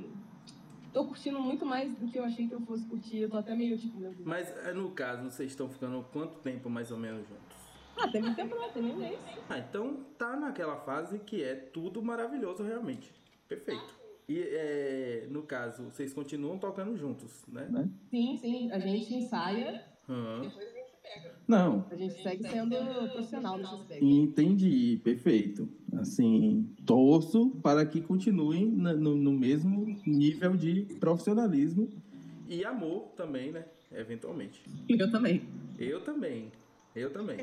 tô curtindo muito mais do que eu achei que eu fosse curtir. Eu tô até meio tipo. Mas eh, no caso, vocês estão ficando quanto tempo mais ou menos juntos? Ah, tem muito tempo, não, tem nem mês. Ah, então tá naquela fase que é tudo maravilhoso realmente. Perfeito. E é, no caso, vocês continuam tocando juntos, né? Né? Sim, sim, a gente ensaia, Aham. Não, a gente segue sendo profissional nesse aspecto. entendi, perfeito. Assim, torço para que continuem no, no mesmo nível de profissionalismo. E amor também, né? Eventualmente. Eu também. Eu também. Eu também.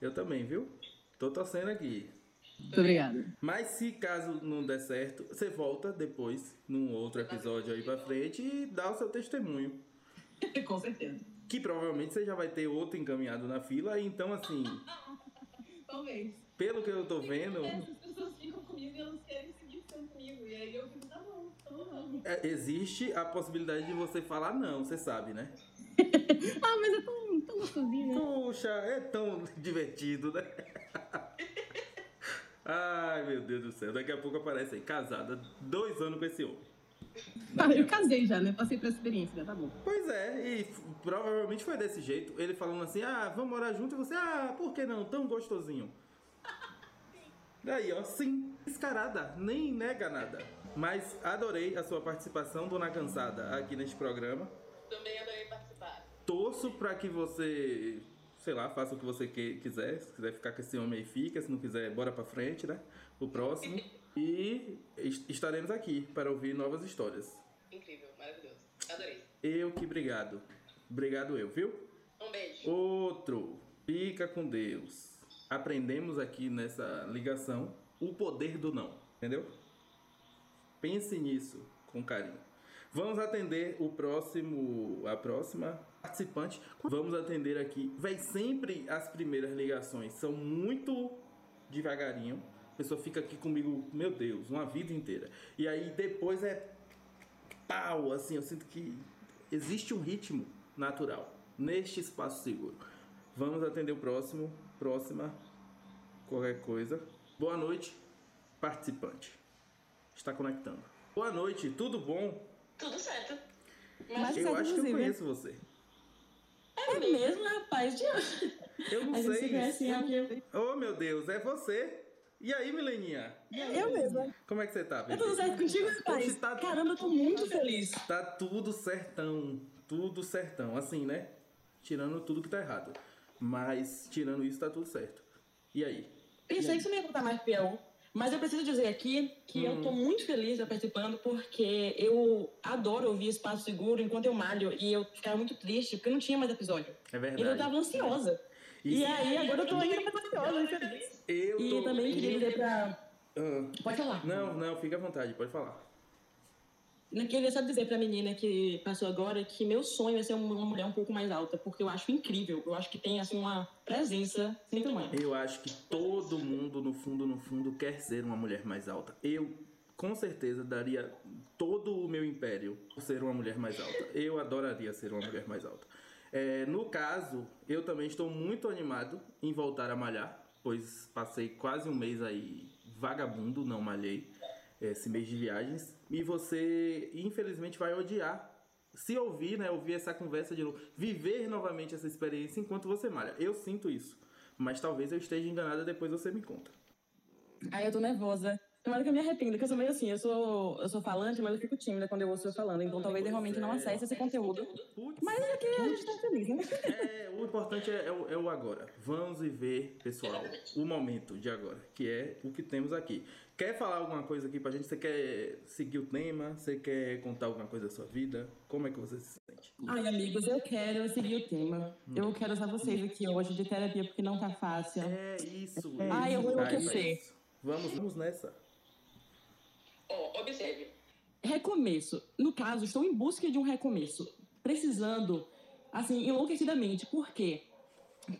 Eu também, viu? Tô torcendo aqui. Muito obrigada. Mas se caso não der certo, você volta depois, num outro episódio aí pra frente, e dá o seu testemunho. Com certeza. Que provavelmente você já vai ter outro encaminhado na fila, então assim, Talvez. pelo que eu tô vendo, Essas pessoas ficam comigo e elas querem seguir ficando comigo. E aí eu fico, tá bom, então vamos. é, existe a possibilidade de você falar não, você sabe, né? Ah, mas é tão, tão gostosinho, né? Puxa, é tão divertido, né? Ai, meu Deus do céu. Daqui a pouco aparece aí, casada, dois anos com esse homem. Ah, eu casei já, né? Passei por essa experiência, já tá bom. Pois é, e provavelmente foi desse jeito. Ele falando assim, ah, vamos morar junto. E você, ah, por que não? Tão gostosinho. Daí, ó, sim, descarada, nem nega nada. Mas adorei a sua participação, dona Cansada, aqui neste programa. Torço pra que você, sei lá, faça o que você que- quiser. Se quiser ficar com esse homem aí, fica. Se não quiser, bora pra frente, né? O próximo. E es- estaremos aqui para ouvir novas histórias. Incrível, maravilhoso. Adorei. Eu que obrigado. Obrigado eu, viu? Um beijo. Outro. Fica com Deus. Aprendemos aqui nessa ligação o poder do não. Entendeu? Pense nisso com carinho. Vamos atender o próximo, a próxima participante. Vamos atender aqui. Véi, sempre as primeiras ligações são muito devagarinho. A pessoa fica aqui comigo, meu Deus, uma vida inteira. E aí depois é pau, assim, eu sinto que existe um ritmo natural neste espaço seguro. Vamos atender o próximo, próxima, qualquer coisa. Boa noite, participante. Está conectando. Boa noite, tudo bom? Tudo certo. Mas eu acho que eu conheço você. É mesmo, rapaz? De... Eu não A gente se sei. conhece Oh, meu Deus, é você? E aí, Mileninha? Eu mesma. Como é que você tá, Tá bebê? tudo certo contigo, rapaz? Tá- Caramba, eu tô muito feliz. Tá tudo certão, tudo certão. Assim, né? Tirando tudo que tá errado. Mas, tirando isso, tá tudo certo. E aí? Pensei que você não ia contar mais pião. Mas eu preciso dizer aqui que eu Hum. tô muito feliz de estar participando porque eu adoro ouvir Espaço Seguro enquanto eu malho e eu ficava muito triste porque não tinha mais episódio. É E eu verdade. tava ansiosa. E- E aí agora eu tô ainda mais ansiosa e feliz. Eu E tô... também queria dizer pra. Ah, Pode falar. não, não, fica à vontade, pode falar. Eu queria só dizer pra menina que passou agora que meu sonho é ser uma mulher um pouco mais alta, porque eu acho incrível. Eu acho que tem assim uma presença sem tamanho. Eu acho que todo mundo, no fundo, no fundo, quer ser uma mulher mais alta. Eu, com certeza, daria todo o meu império por ser uma mulher mais alta. Eu adoraria ser uma mulher mais alta. É, no caso, eu também estou muito animado em voltar a malhar, pois passei quase um mês aí vagabundo, não malhei esse mês de viagens. E você, infelizmente, vai odiar se ouvir, né, ouvir essa conversa de novo, viver novamente essa experiência enquanto você malha. Eu sinto isso, mas talvez eu esteja enganada, depois você me conta. Aí eu tô nervosa. Tomara que eu me arrependa, porque eu sou meio assim, eu sou, eu sou falante, mas eu fico tímida quando eu ouço eu falando. Então talvez eu realmente não acesse esse conteúdo. Putz, Mas é que a gente tá feliz, né? é, o importante é, é o, é o agora. Vamos viver, pessoal, o momento de agora, que é o que temos aqui. Quer falar alguma coisa aqui pra gente? Você quer seguir o tema? Você quer contar alguma coisa da sua vida? Como é que você se sente? Ai, amigos, eu quero seguir o tema. Eu quero usar vocês aqui hoje de terapia, porque não tá fácil. É isso. Ai, eu vou Ai, enlouquecer. Vamos, vamos nessa. Ó, observe. Recomeço. No caso, estou em busca de um recomeço. Precisando, assim, enlouquecidamente. Por quê?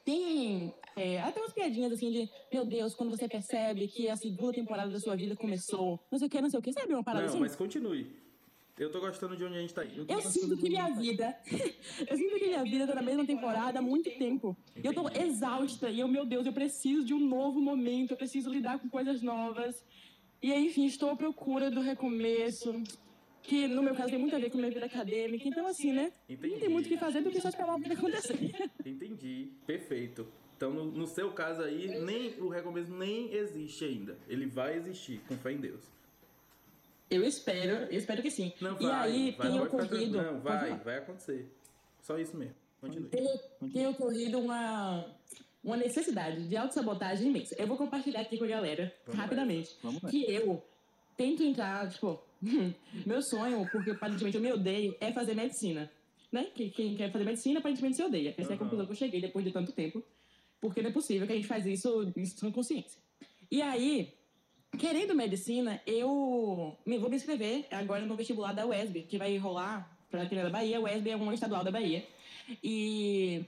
Tem é, até umas piadinhas assim de, meu Deus, quando você percebe que a segunda temporada da sua vida começou, não sei o que, não sei o que, sabe uma parada Não, assim? mas continue. Eu tô gostando de onde a gente tá indo. Eu sinto que minha vida. eu sinto que minha vida tá na mesma temporada há muito tempo. E eu tô exausta. E eu, meu Deus, eu preciso de um novo momento. Eu preciso lidar com coisas novas. E aí, enfim, estou à procura do recomeço. Que no meu caso tem muito a ver com minha vida acadêmica. Então, assim, né? Não tem muito o que fazer do que só esperar a vida acontecer. Entendi. Perfeito. Então, no, no seu caso aí, nem o recomeço nem existe ainda. Ele vai existir, com fé em Deus. Eu espero, eu espero que sim. Não e vai. aí vai, tem ocorrido. Não, vai, vai acontecer. Só isso mesmo. Continue. tem, tem ocorrido uma, uma necessidade de autossabotagem imensa. Eu vou compartilhar aqui com a galera, Vamos rapidamente. Que eu tento entrar, tipo, meu sonho, porque aparentemente eu me odeio, é fazer medicina. Né? Que quem quer fazer medicina aparentemente se odeia. Essa é a conclusão que eu cheguei depois de tanto tempo. Porque não é possível que a gente faz isso sem consciência. E aí, querendo medicina, eu me vou me inscrever agora no vestibular da UESB, que vai rolar para quem é da Bahia. A UESB é uma estadual da Bahia. E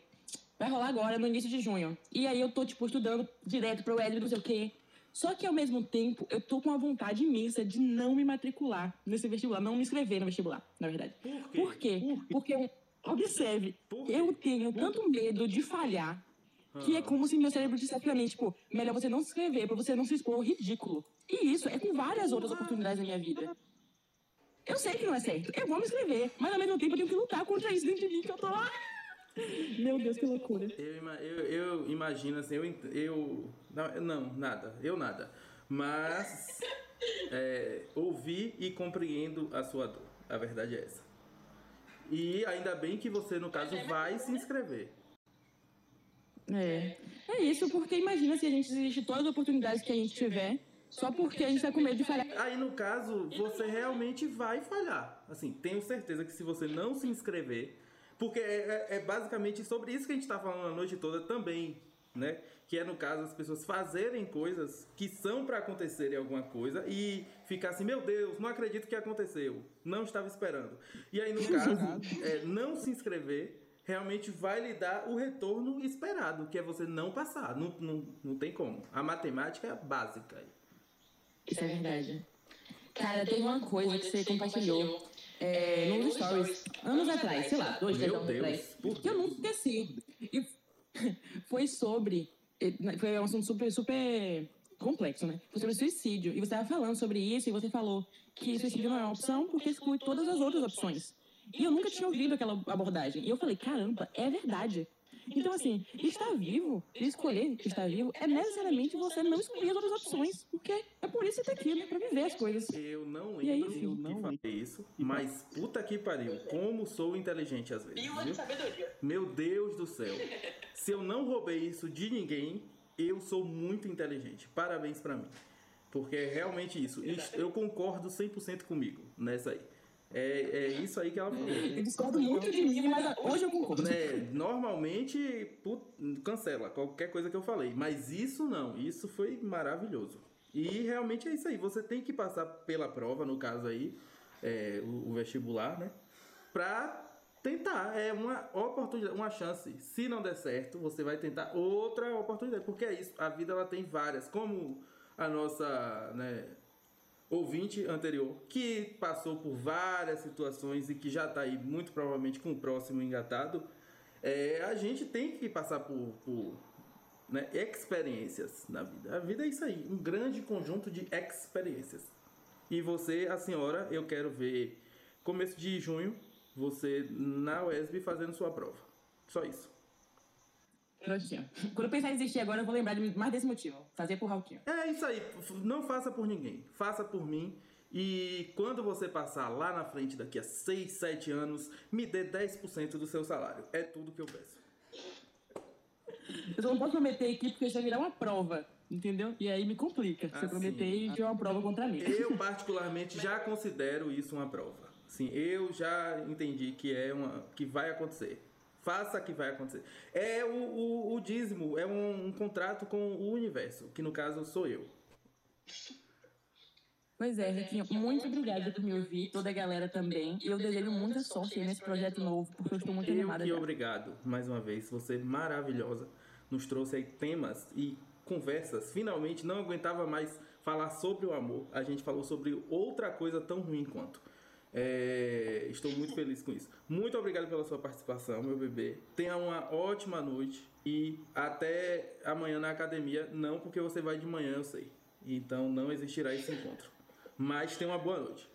vai rolar agora no início de junho. E aí eu tô, tipo, estudando direto pra UESB, não sei o quê. Só que ao mesmo tempo, eu tô com uma vontade imensa de não me matricular nesse vestibular, não me inscrever no vestibular, na verdade. Por quê? Por quê? Porque, observe, Por quê? eu tenho tanto medo de falhar que é como se meu cérebro dissesse pra mim, tipo, melhor você não se inscrever pra você não se expor ao ridículo. E isso é com várias outras oportunidades na minha vida. Eu sei que não é certo. Eu vou me inscrever, mas ao mesmo tempo eu tenho que lutar contra isso dentro de mim que eu tô lá. Meu Deus, que loucura. Eu, eu, eu imagino assim, eu, eu não, não, nada, eu nada. Mas é, ouvi e compreendo a sua dor. A verdade é essa. E ainda bem que você, no caso, vai se inscrever. É. É isso, porque imagina se a gente desiste de todas as oportunidades que a gente tiver, só porque a gente tá com medo de falhar. Aí, no caso, você realmente vai falhar. Assim, tenho certeza que se você não se inscrever, porque é, é- é basicamente sobre isso que a gente tá falando a noite toda também, né? Que é, no caso, as pessoas fazerem coisas que são pra acontecerem alguma coisa e ficar assim, meu Deus, não acredito que aconteceu, não estava esperando. E aí, no caso, é, não se inscrever realmente vai lhe dar o retorno esperado, que é você não passar. Não, não, não tem como. A matemática é básica. Isso é verdade. Cara, teve uma coisa que você compartilhou é, nos stories, anos atrás, sei lá, dois, três Meu anos Deus, atrás, que eu nunca esqueci. E foi sobre. eh, Foi um assunto super, super complexo, né? Foi sobre suicídio. E você estava falando sobre isso e você falou que suicídio não é uma opção porque exclui todas as outras opções. E eu nunca tinha ouvido aquela abordagem. E eu falei, caramba, é verdade. Então, assim, estar vivo, escolher estar vivo, é necessariamente você não excluir as outras opções. Porque é por isso que você tá aqui, né? Pra viver as coisas. Eu não E aí, lembro filho? que falei isso, mas puta que pariu, como sou inteligente às vezes, viu? de sabedoria. Meu Deus do céu. Se eu não roubei isso de ninguém, eu sou muito inteligente. Parabéns pra mim. Porque é realmente isso. Isso- Eu concordo 100% comigo nessa aí. É, é isso aí que ela falou. Eu discordo muito de mim, mas hoje eu concordo. Né, normalmente put- cancela qualquer coisa que eu falei, mas isso não, isso foi maravilhoso. E realmente é isso aí, você tem que passar pela prova, no caso aí, é, o, o vestibular, né? Pra tentar, é uma oportunidade, uma chance. Se não der certo, você vai tentar outra oportunidade, porque é isso, a vida ela tem várias, como a nossa, né, ouvinte anterior que passou por várias situações e que já está aí muito provavelmente com o próximo engatado, é, a gente tem que passar por, por né, experiências na vida. A vida é isso aí, um grande conjunto de experiências. E você, a senhora, eu quero ver começo de junho você na UESB fazendo sua prova. Só isso. Quando eu pensar em desistir agora, eu vou lembrar de mais desse motivo. Fazer por Rauquinho. É isso aí. Não faça por ninguém. Faça por mim. E quando você passar lá na frente daqui a 6, 7 anos, me dê 10% do seu salário. É tudo que eu peço. Eu só não posso prometer aqui porque isso vai virar uma prova, entendeu? E aí me complica. Se Ah, eu prometer e tiver uma prova contra mim. Eu, particularmente, já considero isso uma prova. Sim, eu já entendi que é uma. que vai acontecer. Faça que vai acontecer. É o, o, o dízimo, é um, um contrato com o universo, que no caso sou eu. Pois é, Riquinho, muito obrigada por me ouvir, toda a galera também. E eu desejo muita sorte nesse projeto novo, porque eu estou muito Eu animada. que já. obrigado, mais uma vez. Você é maravilhosa. Nos trouxe aí temas e conversas. Finalmente não aguentava mais falar sobre o amor. A gente falou sobre outra coisa tão ruim quanto. É, estou muito feliz com isso. Muito obrigado pela sua participação, meu bebê. Tenha uma ótima noite e até amanhã na academia. Não porque você vai de manhã, eu sei. Então não existirá esse encontro. Mas tenha uma boa noite.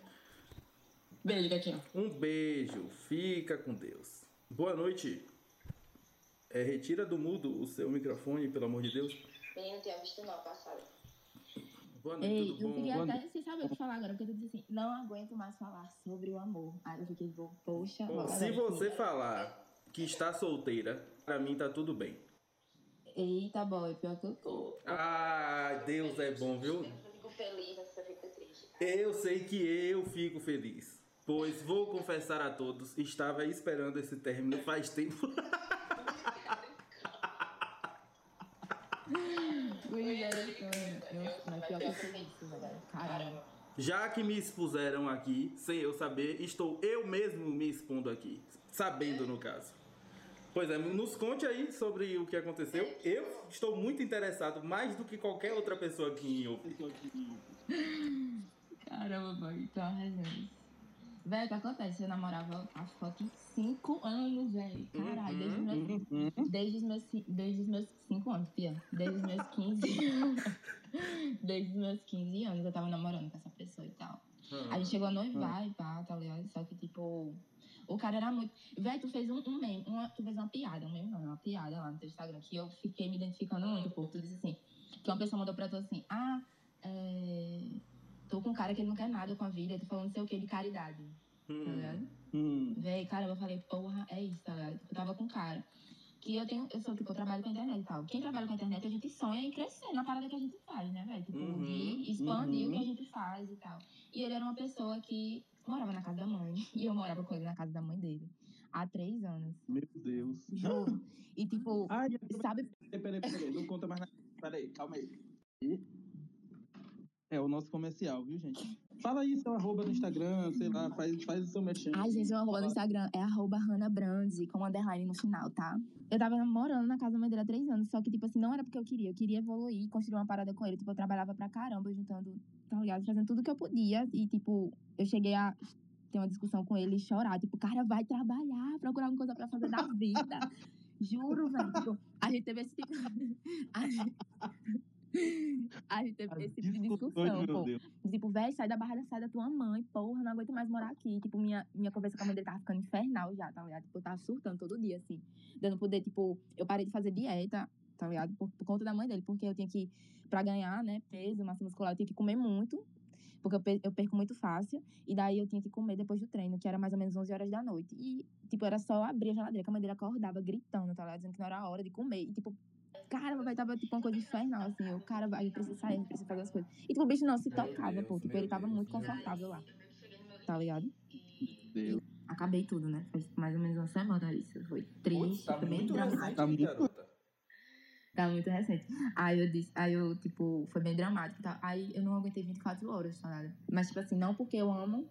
Beijo, gatinho. Um beijo, fica com Deus. Boa noite. É, retira do mudo o seu microfone, pelo amor de Deus. Não tinha visto não, passada. Boa noite, Ei, tudo eu bom? queria Boa até, noite. você sabe o que falar agora, porque tu disse assim, não aguento mais falar sobre o amor. Aí eu fiquei, tipo, poxa, Bom, se você falar que está solteira, pra mim tá tudo bem. Eita, boy, pior que eu tô. Ah, Deus é bom, viu? Eu fico feliz, você fica triste. Eu sei que eu fico feliz. Pois vou confessar a todos, estava esperando esse término faz tempo. Misericórdia. Eu- Mas pior que eu tô isso, velho. Caramba. Já que me expuseram aqui, sem eu saber, estou eu mesmo me expondo aqui. Sabendo, no caso. Pois é, nos conte aí sobre o que aconteceu. Eu estou muito interessado, mais do que qualquer outra pessoa aqui em ouvir. Caramba, boy, então. Velho, o que acontece? Eu namorava há fucking 5 anos, velho. Caralho, desde, os meus, desde, os meus, desde os meus 5 anos, pia. Desde os meus 15 Desde os meus 15 anos eu tava namorando com essa pessoa e tal. A gente chegou a noivar e pá, tá ligado? Só que, tipo, o cara era muito. Véi, tu fez um, um meme, uma, tu fez uma piada, um meme não, uma piada lá no teu Instagram, que eu fiquei me identificando muito, pô. Tu disse assim, que uma pessoa mandou pra tu assim, ah, é. Tô com um cara que ele não quer nada com a vida, tu falando sei o que de caridade. Tá ligado? Hum. Véi, cara, eu falei, porra, é isso, tá ligado? Eu tava com um cara. Que eu tenho, eu sou, tipo, eu trabalho com a internet e tal. Quem trabalha com a internet, a gente sonha em crescer na parada que a gente faz, né, velho? Tipo, Uhum, de expandir o que a uhum. gente faz e tal. E ele era uma pessoa que morava na casa da mãe. E eu morava com ele na casa da mãe dele. Há três anos. Meu Deus. Juro. E tipo, Ai, sabe? Peraí, peraí, peraí. Não conta mais nada. Peraí, calma aí. É o nosso comercial, viu, gente? Fala aí seu arroba no Instagram, sei lá, faz, faz o seu mexendo. Ai, gente, meu arroba no Instagram é arroba Hannah Brands, com underline no final, tá? Eu tava namorando na casa da mãe dele há três anos, só que, tipo assim, não era porque eu queria. Eu queria evoluir, construir uma parada com ele. Tipo, eu trabalhava pra caramba, juntando, tá ligado? Fazendo tudo que eu podia. E, tipo, eu cheguei a ter uma discussão com ele e chorar. Tipo, cara, vai trabalhar, procurar alguma coisa pra fazer da vida. Juro, velho. Tipo, a gente teve esse tipo... A gente... A gente teve esse tipo de discussão, pô. Deus. Tipo, velho, sai da barra da sai da tua mãe, porra, não aguento mais morar aqui. Tipo, minha, minha conversa com a mãe dele tava ficando infernal já, tá ligado? Tipo, eu tava surtando todo dia, assim. Dando poder, tipo, eu parei de fazer dieta, tá ligado? Por, por conta da mãe dele, porque eu tinha que, pra ganhar, né, peso, massa muscular, eu tinha que comer muito, porque eu, eu perco muito fácil. E daí eu tinha que comer depois do treino, que era mais ou menos 11 horas da noite. E, tipo, era só abrir a geladeira, que a mãe dele acordava gritando, tá ligado? Dizendo que não era a hora de comer. E, tipo, Cara, vai tava tipo uma coisa infernal, assim. O cara, gente precisa sair, precisa fazer as coisas. E tipo, o bicho não se tocava, pô. Tipo, ele tava muito confortável lá. Tá ligado? Deus. Acabei tudo, né? Faz mais ou menos uma semana isso. Foi triste, Tá foi bem muito dramático. recente, garota. Tá muito recente. Aí eu disse, aí eu, tipo, foi bem dramático e tal. Aí eu não aguentei 24 horas, tá ligado? Mas, tipo assim, não porque eu amo,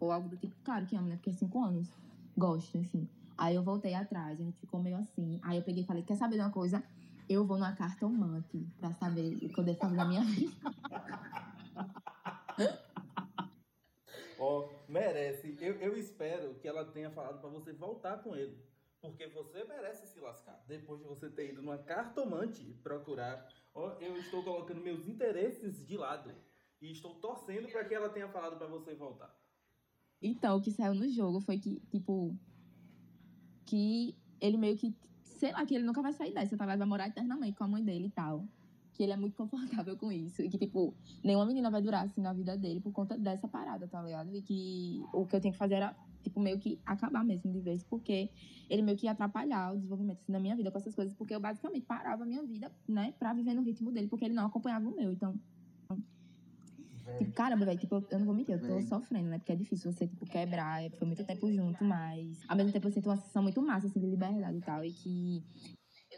ou algo do tipo, claro que amo, né? Porque é 5 anos. Gosto, enfim. Aí eu voltei atrás, a gente ficou meio assim. Aí eu peguei e falei, quer saber de uma coisa? Eu vou numa cartomante pra saber o que eu devo fazer na minha vida. Ó, merece. Eu, eu espero que ela tenha falado pra você voltar com ele. Porque você merece se lascar. Depois de você ter ido numa cartomante procurar. Ó, eu estou colocando meus interesses de lado. E estou torcendo pra que ela tenha falado pra você voltar. Então, o que saiu no jogo foi que, tipo, que ele meio que, sei lá, que ele nunca vai sair dessa, tá? Vai morar eternamente com a mãe dele e tal. Que ele é muito confortável com isso. E que, tipo, nenhuma menina vai durar assim na vida dele por conta dessa parada, tá ligado? E que o que eu tenho que fazer era, tipo, meio que acabar mesmo de vez, porque ele meio que ia atrapalhar o desenvolvimento assim, da minha vida com essas coisas, porque eu basicamente parava a minha vida, né, pra viver no ritmo dele, porque ele não acompanhava o meu. Então, Tipo, caramba, velho, tipo, eu não vou mentir, eu tô sofrendo, né? Porque é difícil você, tipo, quebrar, é, foi muito tempo junto, mas ao mesmo tempo eu sinto uma sensação muito massa, assim, de liberdade e tal, e que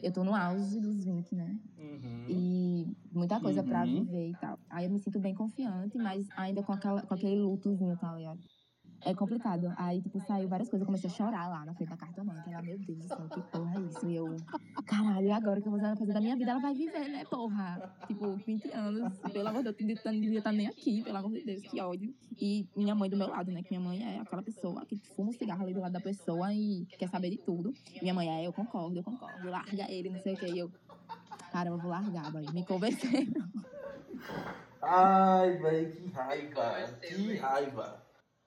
eu tô no auge dos 20, né? Uhum. E muita coisa pra Uhum. viver e tal. Aí eu me sinto bem confiante, mas ainda com, aquela, com aquele lutozinho, tá ligado? É complicado. Aí, tipo, saiu várias coisas. Eu comecei a chorar lá na frente da cartomante. Ela, meu Deus céu, que porra é isso? E eu, caralho, e agora que eu vou fazer da minha vida? Ela vai viver, né, porra? Tipo, 20 anos. Pelo amor de Deus, eu não devia estar nem aqui, pelo amor de Deus, que ódio. E minha mãe do meu lado, né? Que minha mãe é aquela pessoa que fuma um cigarro ali do lado da pessoa e quer saber de tudo. Minha mãe é, eu concordo, eu concordo. Larga ele, não sei o que. E eu, cara, eu vou largar, vai. Me convenceram. Ai, velho, que raiva. Que raiva.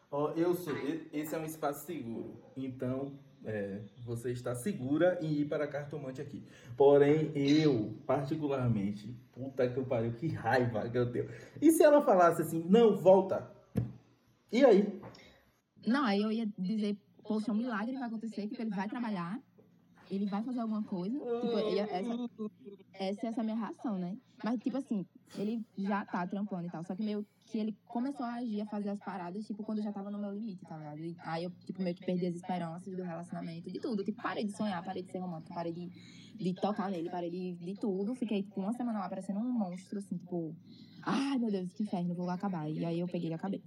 Ó, eu sou. Esse é um espaço seguro. Então, é, você está segura em ir para a cartomante aqui. Porém, eu, particularmente, puta que eu pariu, que raiva que eu tenho. E se ela falasse assim, não, volta? E aí? Não, aí eu ia dizer, poxa, um milagre vai acontecer, tipo, ele vai trabalhar, ele vai fazer alguma coisa. Tipo, ele- essa, essa é essa minha reação, né? Mas, tipo assim, ele já tá trampando e tal. Só que meio que ele começou a agir, a fazer as paradas, tipo, quando eu já tava no meu limite, tá ligado? E aí eu, tipo, meio que perdi as esperanças do relacionamento, de tudo. Tipo, parei de sonhar, parei de ser romântica, parei de, de tocar nele, parei de, de tudo. Fiquei, tipo, uma semana lá parecendo um monstro, assim, tipo, ai meu Deus, que inferno, vou acabar. E aí eu peguei e acabei.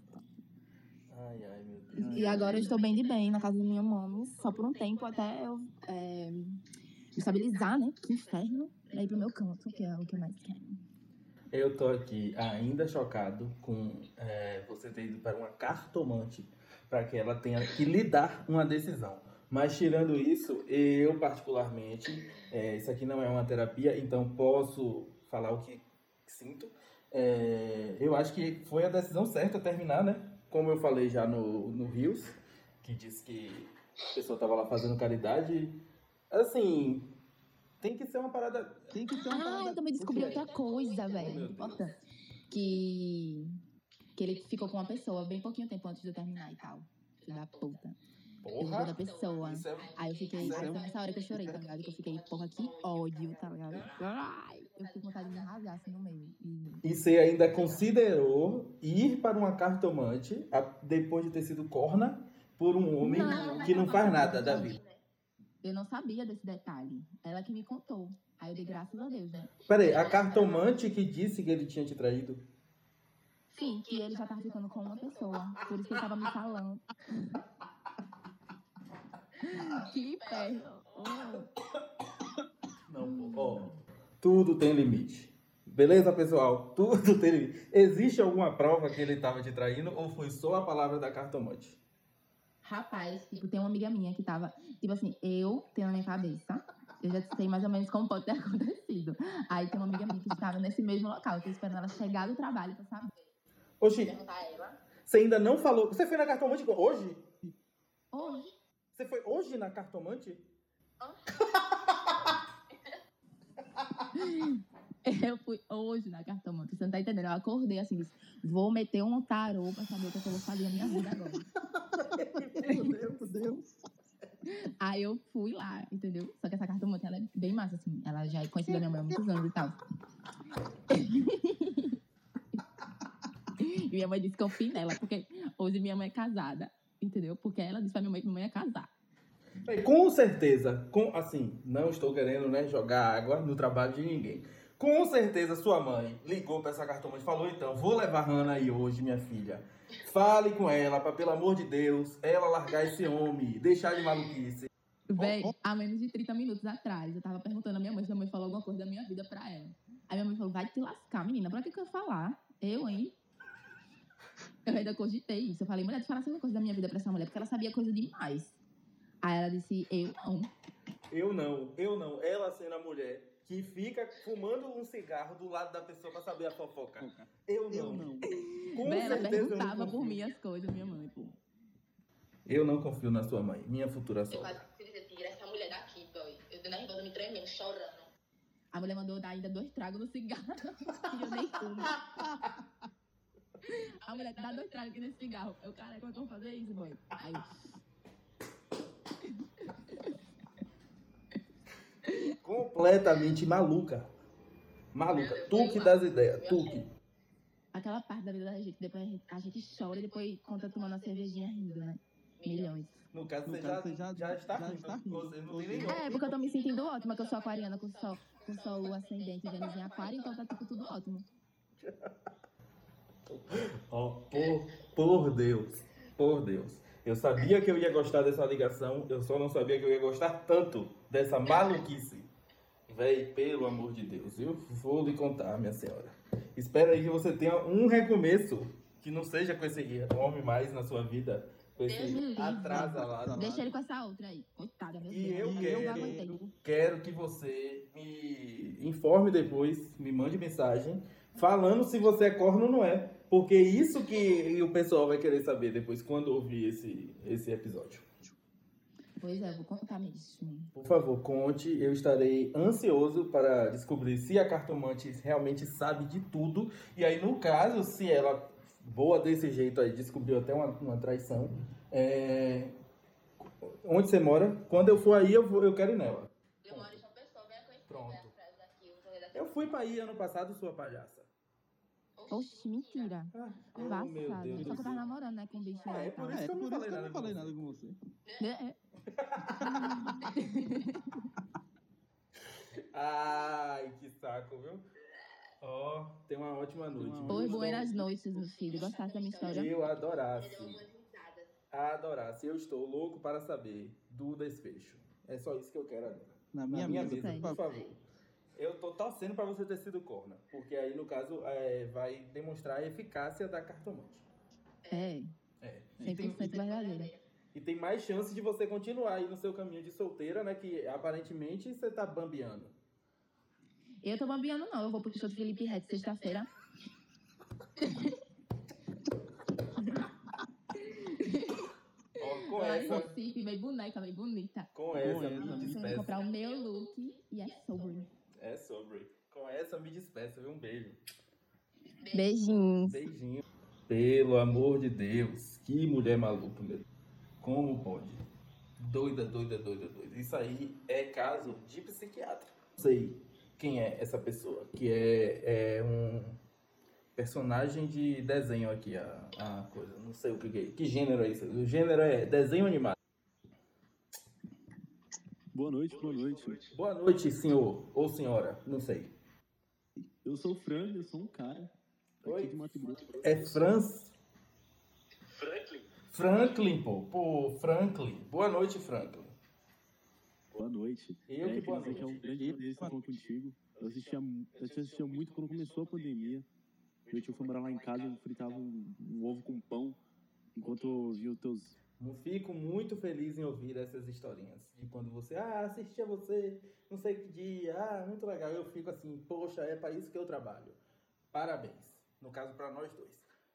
Ai, ai, meu Deus. E agora eu estou bem de bem na casa da minha mãe, só por um tempo até eu é, estabilizar, né? Que inferno. E aí pro meu canto, que é o que eu mais quero. Eu tô aqui ainda chocado com é, você ter ido para uma cartomante para que ela tenha que lhe dar uma decisão. Mas tirando isso, eu particularmente, é, isso aqui não é uma terapia, então posso falar o que sinto. É, eu acho que foi a decisão certa terminar, né? Como eu falei já no, no Rios, que disse que a pessoa tava lá fazendo caridade. Assim, tem que ser uma parada. Tem que ter uma Ah, eu parada. também descobri O quê? outra coisa, velho. Que, que ele ficou com uma pessoa bem pouquinho tempo antes de eu terminar e tal. Filho da puta. Eu Porra! da pessoa. É Aí eu fiquei, Isso é- aí foi nessa hora que eu chorei, tá ligado? Que eu fiquei, porra, que ódio, tá ligado? Ai, eu fiquei com vontade de me rasgar assim no meio. E E você ainda considerou ir para uma cartomante a- depois de ter sido corna por um homem Não, que não faz nada da vida. eu não sabia desse detalhe. Ela que me contou. Aí eu dei graças a Deus, né? Peraí, a cartomante que disse que ele tinha te traído? Sim, que ele já tava ficando com uma pessoa. Por isso que ele tava me falando. que inferno. Não, ó. Tudo tem limite. Beleza, pessoal? Tudo tem limite. Existe alguma prova que ele estava te traindo ou foi só a palavra da cartomante? Rapaz, tipo, tem uma amiga minha que tava, tipo assim, eu tenho na minha cabeça, eu já sei mais ou menos como pode ter acontecido. Aí tem uma amiga minha que estava nesse mesmo local, eu tô esperando ela chegar do trabalho pra saber. Ela. você ainda não falou. Você foi na cartomante hoje? Hoje, Você foi hoje na cartomante? eu fui hoje na cartomante, você não tá entendendo? Eu acordei assim, disse, vou meter um tarô pra saber o que eu vou fazer na minha vida agora. Meu Deus, meu Deus. Aí eu fui lá, entendeu? Só que essa cartomante, ela é bem massa, assim. Ela já é conhecida da minha mãe há muitos anos e tal. E minha mãe disse que eu fui nela, porque hoje minha mãe é casada, entendeu? Porque ela disse pra minha mãe que minha mãe ia casar. Com certeza, com assim, não estou querendo né, jogar água no trabalho de ninguém. Com certeza sua mãe ligou para essa cartomante e falou: então, vou levar Hannah aí hoje, minha filha. Fale com ela, para pelo amor de Deus, ela largar esse homem, deixar de maluquice. Véi, há menos de 30 minutos atrás, eu tava perguntando à minha mãe se a mãe falou alguma coisa da minha vida pra ela. Aí minha mãe falou, vai te lascar, menina, pra que que eu falar? Eu, hein? Eu ainda cogitei isso. Eu falei, mulher, tu falasse alguma coisa da minha vida pra essa mulher, porque ela sabia coisa demais. Aí ela disse, eu não. Eu não, eu não. Ela sendo a mulher que fica fumando um cigarro do lado da pessoa para saber a fofoca. Eu não. Com ela eu não perguntava por mim as coisas, minha mãe, pô. Eu não confio na sua mãe, minha futura Eu sogra. quase queria dizer, tira essa mulher daqui, boy. Eu dei na ribança me tremendo, chorando. A mulher mandou dar ainda dois tragos no cigarro. e eu nem fumo. A mulher dá dois tragos aqui nesse cigarro. Eu, cara, como é que eu vou fazer isso, boy? Aí, Completamente maluca. Maluca. Tu que das ideias, tu que. aquela parte da vida da gente, depois a gente, a gente chora e depois conta tomando uma cervejinha rindo, né? Milhões. No caso, No você, caso, já, você já- já está já rindo. está rindo. É, porque eu tô me sentindo ótima, que eu sou aquariana com sol, com sol ascendente, Vênus em aquário, então tá tipo tudo ótimo. Ó, por, por Deus, por Deus. Eu sabia que eu ia gostar dessa ligação, eu só não sabia que eu ia gostar tanto dessa maluquice. Véi, pelo amor de Deus, eu vou lhe contar, minha senhora. Espero aí que você tenha um recomeço, que não seja com esse homem mais na sua vida, com Deus esse livre. atrasalado. Deixa ele com essa outra aí. Coitada, meu E Deus. eu quero, aguentei. quero que você me informe depois, me mande mensagem, falando se você é corno ou não é. Porque isso que o pessoal vai querer saber depois, quando ouvir esse, esse episódio. Pois é, vou contar mesmo. Por favor, conte. Eu estarei ansioso para descobrir se a cartomante realmente sabe de tudo. E aí, no caso, se ela, boa desse jeito aí, descobriu até uma, uma traição, é, onde você mora? Quando eu for aí, eu, vou, eu quero ir nela. Eu moro em João Pessoa, venha conhecer. Pronto. venha atrás daqui, eu fui pra aí ano passado, sua palhaça. Oxi, mentira. Ah, oh, Passado. meu Deus Só que eu tava namorando, né, com o bicho É, e por tal. isso É, que eu não por isso falei que eu nada não com falei você. nada com você. É, é. Ai, que saco, viu? Ó, tem uma ótima noite. Oi, Estou- buenas noites, meu filho. Gostasse da minha história? Eu adorasse. Adorasse. Eu estou louco para saber do desfecho. É só isso que eu quero agora. Na Na minha, minha mesa, mesa, por favor. Eu tô torcendo para você ter sido corna. Porque aí, no caso, é, vai demonstrar a eficácia da cartomante. É, É. E tem, 100% verdadeira. E tem mais chance de você continuar aí no seu caminho de solteira, né? Que aparentemente você tá bambeando. Eu tô bambiando, não. Eu vou pro show do Felipe Red sexta-feira. Com Lá essa, Recife, bem boneca, bem bonita. com essa, essa, me Eu vou comprar o meu look e é sobre. É sobre. Com essa, me despeça, viu? Um beijo. Beijinhos. Beijinho. Pelo amor de Deus, que mulher maluca, meu. Como pode? Doida, doida, doida, doida. Isso aí é caso de psiquiatra. Não sei quem é essa pessoa, que é, é um personagem de desenho aqui, a, a coisa. Não sei o que é. Que gênero é isso? O gênero é desenho animado. Boa noite, boa noite. Boa noite, senhor ou senhora, não sei. Eu sou o Fran, eu sou um cara Oi? aqui de Mato Grosso. É Franz Franklin, pô. Pô, Franklin. Boa noite, Franklin. Boa noite. Eu que é, boa queria dizer que é um noite. grande prazer estar falando contigo. Eu assistia, eu assistia muito quando começou a pandemia. Meu tio foi morar lá em casa, eu fritava um, um ovo com pão enquanto eu via os teus. Eu Fico muito feliz em ouvir essas historinhas. De quando você, ah, assistia você, não sei que dia, ah, muito legal. Eu fico assim, poxa, é para isso que eu trabalho. Parabéns. No caso, para nós dois.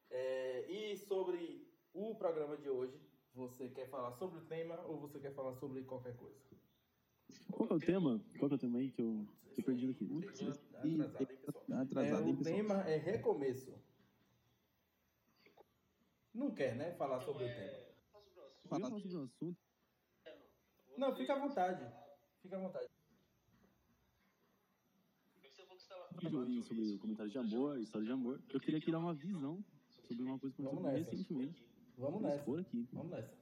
É, e sobre o programa de hoje, você quer falar sobre o tema ou você quer falar sobre qualquer coisa? Qual é o tema? Qual que é o tema aí que eu tô perdido aqui? Atrasado, hein, pessoal? É, Atrasado, hein, o pessoal? tema é recomeço. Não quer, né, falar sobre o tema. Eu falar sobre um assunto. Não, fica à vontade. Fica à vontade. aí sobre o comentário de amor, história de amor. Eu queria aqui dar uma visão sobre uma coisa que aconteceu recentemente. Vamos nessa. aqui. Vamos nessa.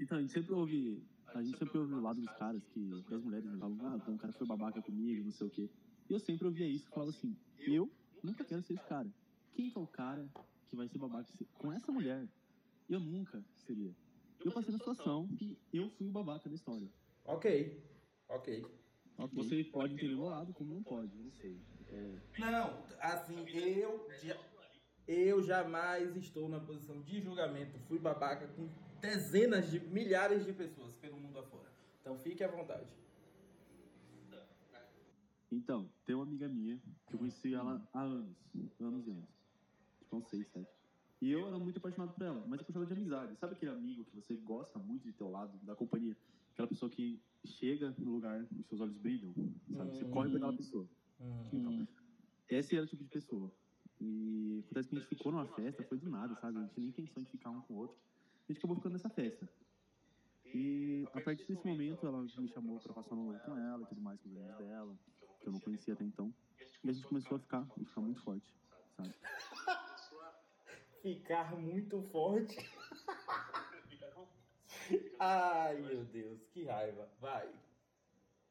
Então, a gente sempre ouve. A gente sempre ouve o lado dos caras que. Das mulheres né, falam, ah, então o cara foi babaca comigo, não sei o quê. E eu sempre ouvia isso e falava assim, eu nunca quero ser esse cara. Quem que é o cara que vai ser babaca com essa mulher? Eu nunca seria. Eu passei na situação que eu fui o babaca da história. Ok. Ok. Você pode entender o meu lado, como não pode, não sei. É, Não, assim, eu, ja- eu jamais estou na posição de julgamento. Fui babaca com dezenas de milhares de pessoas pelo mundo afora. Então fique à vontade. Então, tem uma amiga minha que eu conheci ela há anos, anos e anos. Tipo, uns seis, sete. E eu era muito apaixonado por ela, mas eu puxava de amizade. Sabe aquele amigo que você gosta muito de teu lado, da companhia? Aquela pessoa que chega no lugar e seus olhos brilham, sabe? Você corre pra aquela pessoa. Então, esse era o tipo de pessoa. E acontece que a gente ficou numa festa, foi do nada, sabe? A gente nem pensou em ficar um com o outro. A gente acabou ficando nessa festa. E a partir desse momento ela me chamou pra passar uma noite com ela e tudo mais, com os amigos dela, que eu não conhecia até então. E a gente começou a ficar, e ficar muito forte, sabe? Ficar muito forte. Ai, meu Deus, que raiva. Vai.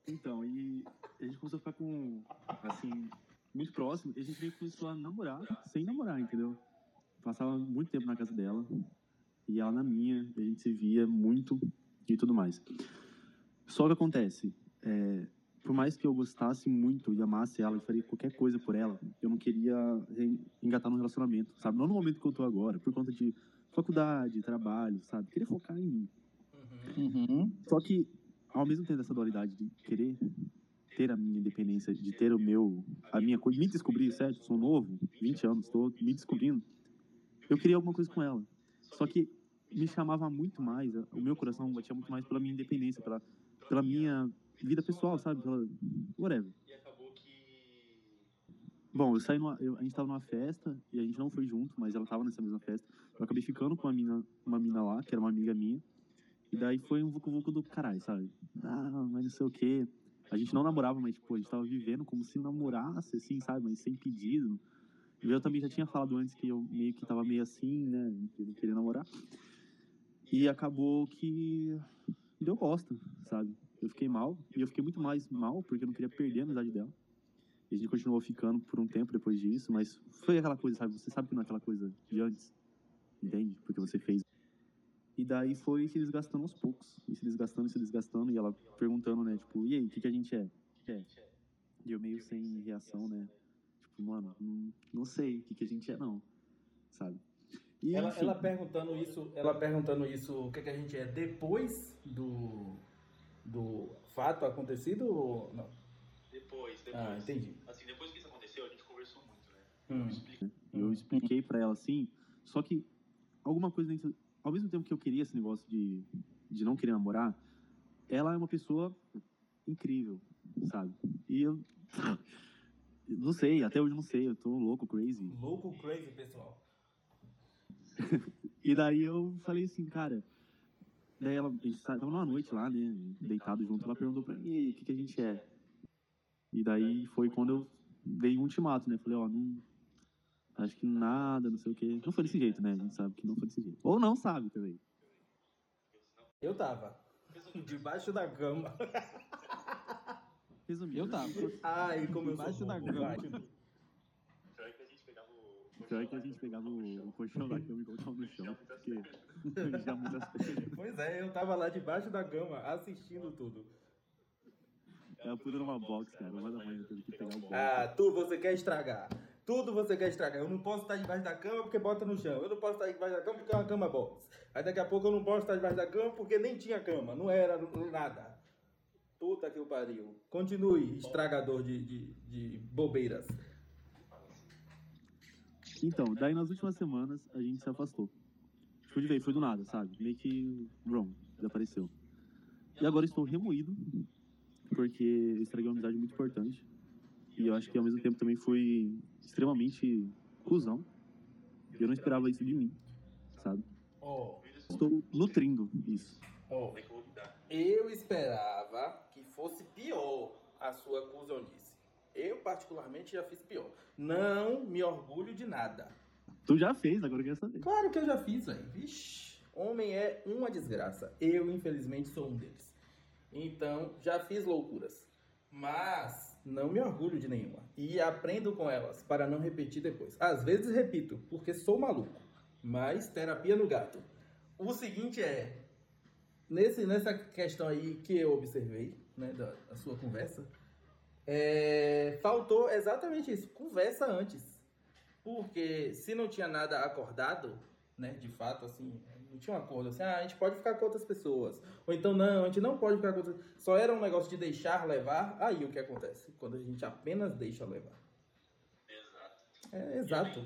Então, e a gente começou a ficar com, assim, muito próximo, e a gente meio que começou a namorar, sem namorar, entendeu? Passava muito tempo na casa dela, e ela na minha, e a gente se via muito e tudo mais. Só que acontece, é, por mais que eu gostasse muito e amasse ela e faria qualquer coisa por ela, eu não queria engatar num relacionamento, sabe? Não no momento que eu tô agora, por conta de faculdade, trabalho, sabe? Queria focar em mim. Só que, ao mesmo tempo dessa dualidade de querer ter a minha independência, de ter o meu, a minha coisa, me descobrir, certo? Sou novo, 20 anos, estou me descobrindo. Eu queria alguma coisa com ela. Só que me chamava muito mais, o meu coração batia muito mais pela minha independência, pela, pela minha vida pessoal, sabe? Pela, whatever. Bom, eu saí numa, eu- a gente tava numa festa e a gente não foi junto, mas ela tava nessa mesma festa. Eu acabei ficando com uma mina, uma mina lá, que era uma amiga minha. E daí foi um vucu-vucu do caralho, sabe? Ah, mas não sei o quê. A gente não namorava, mas, tipo, a gente tava vivendo como se namorasse, assim, sabe? Mas sem pedido. Eu também já tinha falado antes que eu meio que tava meio assim, né? Não queria namorar. E acabou que deu bosta, sabe? Eu fiquei mal. E eu fiquei muito mais mal porque eu não queria perder a amizade dela. E a gente continuou ficando por um tempo depois disso, mas foi aquela coisa, sabe? Você sabe que não é aquela coisa de antes, entende? Porque você fez. E daí foi se desgastando aos poucos. E se desgastando, se desgastando. E ela perguntando, né? Tipo, e aí, o que, que a gente é? O que é? E eu meio sem reação, né? Tipo, mano, não, não sei o que, que a gente é, não. Sabe? E, Ela, ela perguntando isso, ela perguntando isso, o que, que a gente é depois do, do fato acontecido ou não? Depois, depois. Ah, entendi. Assim, depois que isso aconteceu, a gente conversou muito, né? Hum. Eu expliquei pra ela assim, só que alguma coisa dentro. Ao mesmo tempo que eu queria esse negócio de, de não querer namorar, ela é uma pessoa incrível, sabe? E eu. Não sei, até hoje não sei, eu tô louco, crazy. Louco crazy, pessoal. E daí eu falei assim, cara. Daí ela, a gente tava numa noite lá, né? Deitado junto, ela perguntou pra mim, "E aí, o que, que a gente é? E daí foi quando eu dei um ultimato, né? Falei, ó, não. Acho que nada, não sei o quê. Não foi desse jeito, né? A gente sabe que não foi desse jeito. Ou não sabe também. Eu tava. Debaixo da cama. Resumindo. Eu tava. Ai, como eu Debaixo sou da cama. Pior que a gente pegava o. Pior que a gente pegava o, o colchão da cama e colocava no chão, porque já coisas. Pois é, eu tava lá debaixo da cama assistindo tudo. Ela puta numa box, cara. Uma da manhã eu teve que pegar o box. Ah, tudo você quer estragar. Tudo você quer estragar. Eu não posso estar debaixo da cama porque bota no chão. Eu não posso estar debaixo da cama porque é uma cama box. Aí daqui a pouco eu não posso estar debaixo da cama porque nem tinha cama. Não era nada. Puta que o pariu. Continue, estragador de, de, de bobeiras. Então, daí nas últimas semanas a gente se afastou. Tipo, de vez, foi do nada, sabe? Meio que, wrong, desapareceu. E agora estou remoído, porque estraguei uma amizade muito importante. E eu acho que ao mesmo tempo também fui extremamente cuzão. E eu não esperava isso de mim, sabe? Oh. estou nutrindo isso. Ó, eu esperava que fosse pior a sua cuzonice. Eu, particularmente, já fiz pior. Não me orgulho de nada. Tu já fez, agora eu quero saber. Claro que eu já fiz, velho. Vixe, homem é uma desgraça. Eu, infelizmente, sou um deles. Então, já fiz loucuras. Mas não me orgulho de nenhuma. E aprendo com elas para não repetir depois. Às vezes repito, porque sou maluco. Mas terapia no gato. O seguinte é. Nesse, nessa questão aí que eu observei, né, da, da sua conversa, é, faltou exatamente isso. Conversa antes. Porque se não tinha nada acordado, né, de fato, assim, não tinha um acordo assim, ah, a gente pode ficar com outras pessoas. Ou então, não, a gente não pode ficar com outras Só era um negócio de deixar levar, aí o que acontece? Quando a gente apenas deixa levar. É, exato.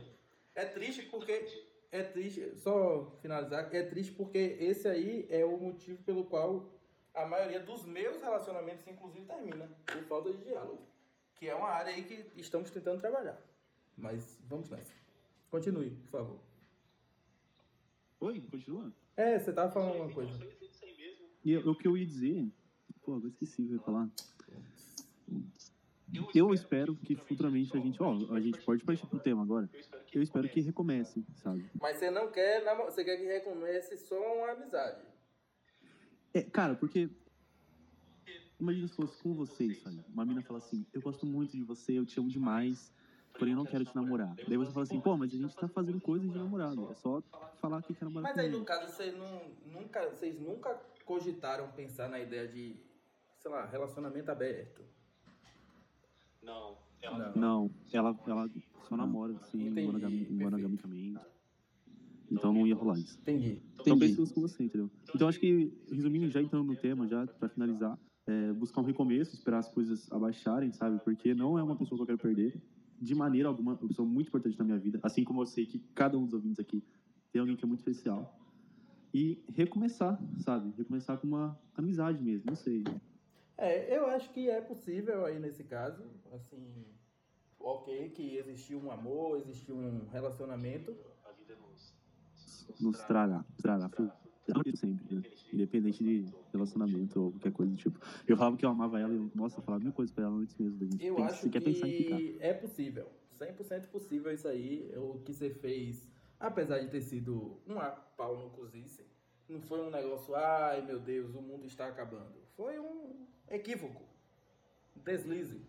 É triste porque. É triste, só finalizar, é triste porque esse aí é o motivo pelo qual a maioria dos meus relacionamentos, inclusive, termina. Por falta de diálogo. Que é uma área aí que estamos tentando trabalhar. Mas vamos nessa. Continue, por favor. Oi, continua. É, você tava falando uma coisa. E eu- o que eu ia dizer. Pô, agora esqueci o que eu ia falar. Eu espero que futuramente a gente. Ó, a gente pode partir pro tema agora. Eu espero que recomece, sabe? Mas você não quer, você quer que recomece só uma amizade. É, cara, porque. Imagina se fosse com vocês, sabe? Uma mina fala assim: Eu gosto muito de você, eu te amo demais, porém não quero te namorar. Daí você fala assim: Pô, mas a gente tá fazendo coisas de namorado. É só falar que quer namorar Mas aí no caso vocês não, nunca, vocês nunca cogitaram pensar na ideia de, sei lá, relacionamento aberto. Não, Não, ela, ela só namora, assim, monogamicamente. Então não ia rolar isso. Entendi. Então penso isso com você, entendeu? Então acho que, resumindo, já entrando no tema, já pra finalizar, é, buscar um recomeço, esperar as coisas abaixarem, sabe? Porque não é uma pessoa que eu quero perder, de maneira alguma, uma pessoa muito importante na minha vida, assim como eu sei que cada um dos ouvintes aqui tem alguém que é muito especial. E recomeçar, sabe? Recomeçar com uma amizade mesmo, não sei. É, eu acho que é possível aí nesse caso, assim, ok, que existiu um amor, existiu um relacionamento. Nos trará, trará, sempre, né? Independente de relacionamento ou qualquer coisa do tipo. Eu falava que eu amava ela e eu, nossa, eu falava mil coisas pra ela antes mesmo da gente Eu pensa- acho sequer pensar em ficar. que é possível, 100% possível isso aí, o que você fez, apesar de ter sido um pau no cozice, não foi um negócio, ai meu Deus, o mundo está acabando. Foi um equívoco, um deslize.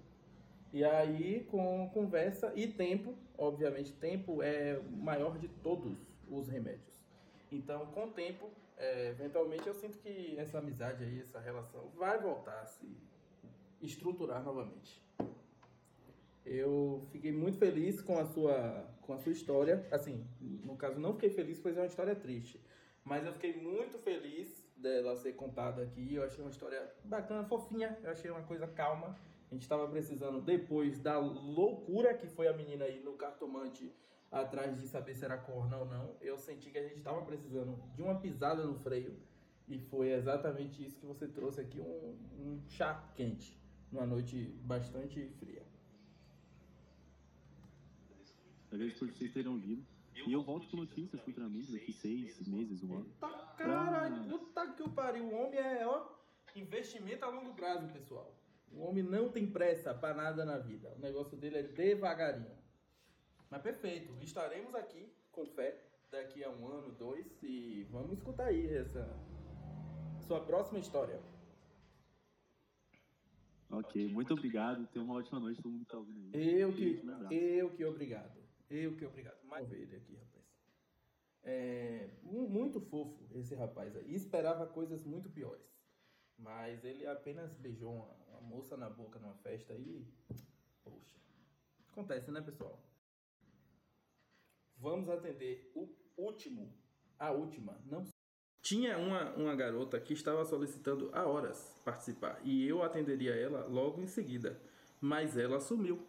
E aí, com conversa e tempo, obviamente, tempo é o maior de todos os remédios. Então, com o tempo, é, eventualmente, eu sinto que essa amizade aí, essa relação, vai voltar a se estruturar novamente. Eu fiquei muito feliz com a sua, com a sua história. Assim, no caso, não fiquei feliz, pois é uma história triste. Mas eu fiquei muito feliz dela ser contada aqui. Eu achei uma história bacana, fofinha. Eu achei uma coisa calma. A gente estava precisando, depois da loucura que foi a menina aí no cartomante, atrás de saber se era corno ou não, eu senti que a gente estava precisando de uma pisada no freio. E foi exatamente isso que você trouxe aqui, um, um chá quente, numa noite bastante fria. Agradeço por vocês terem ouvido. E eu volto com notícias futuramente, daqui seis meses, um ano. Caralho, puta que o pariu. O homem é, ó, investimento a longo prazo, pessoal. O homem não tem pressa pra nada na vida. O negócio dele é devagarinho. Mas perfeito. Estaremos aqui com fé daqui a um ano, dois, e vamos escutar aí essa sua próxima história. Ok, muito obrigado. Tenha uma ótima noite, todo mundo que tá ouvindo aí. Eu que, Um eu que obrigado. Eu que obrigado. Mais ver ele aqui, rapaz. É, mu- muito fofo esse rapaz aí. Esperava coisas muito piores. Mas ele apenas beijou uma, uma moça na boca numa festa e. Poxa. Acontece, né, pessoal? Vamos atender o último. A última. Não tinha uma, uma garota que estava solicitando há horas participar e eu atenderia ela logo em seguida, mas ela sumiu.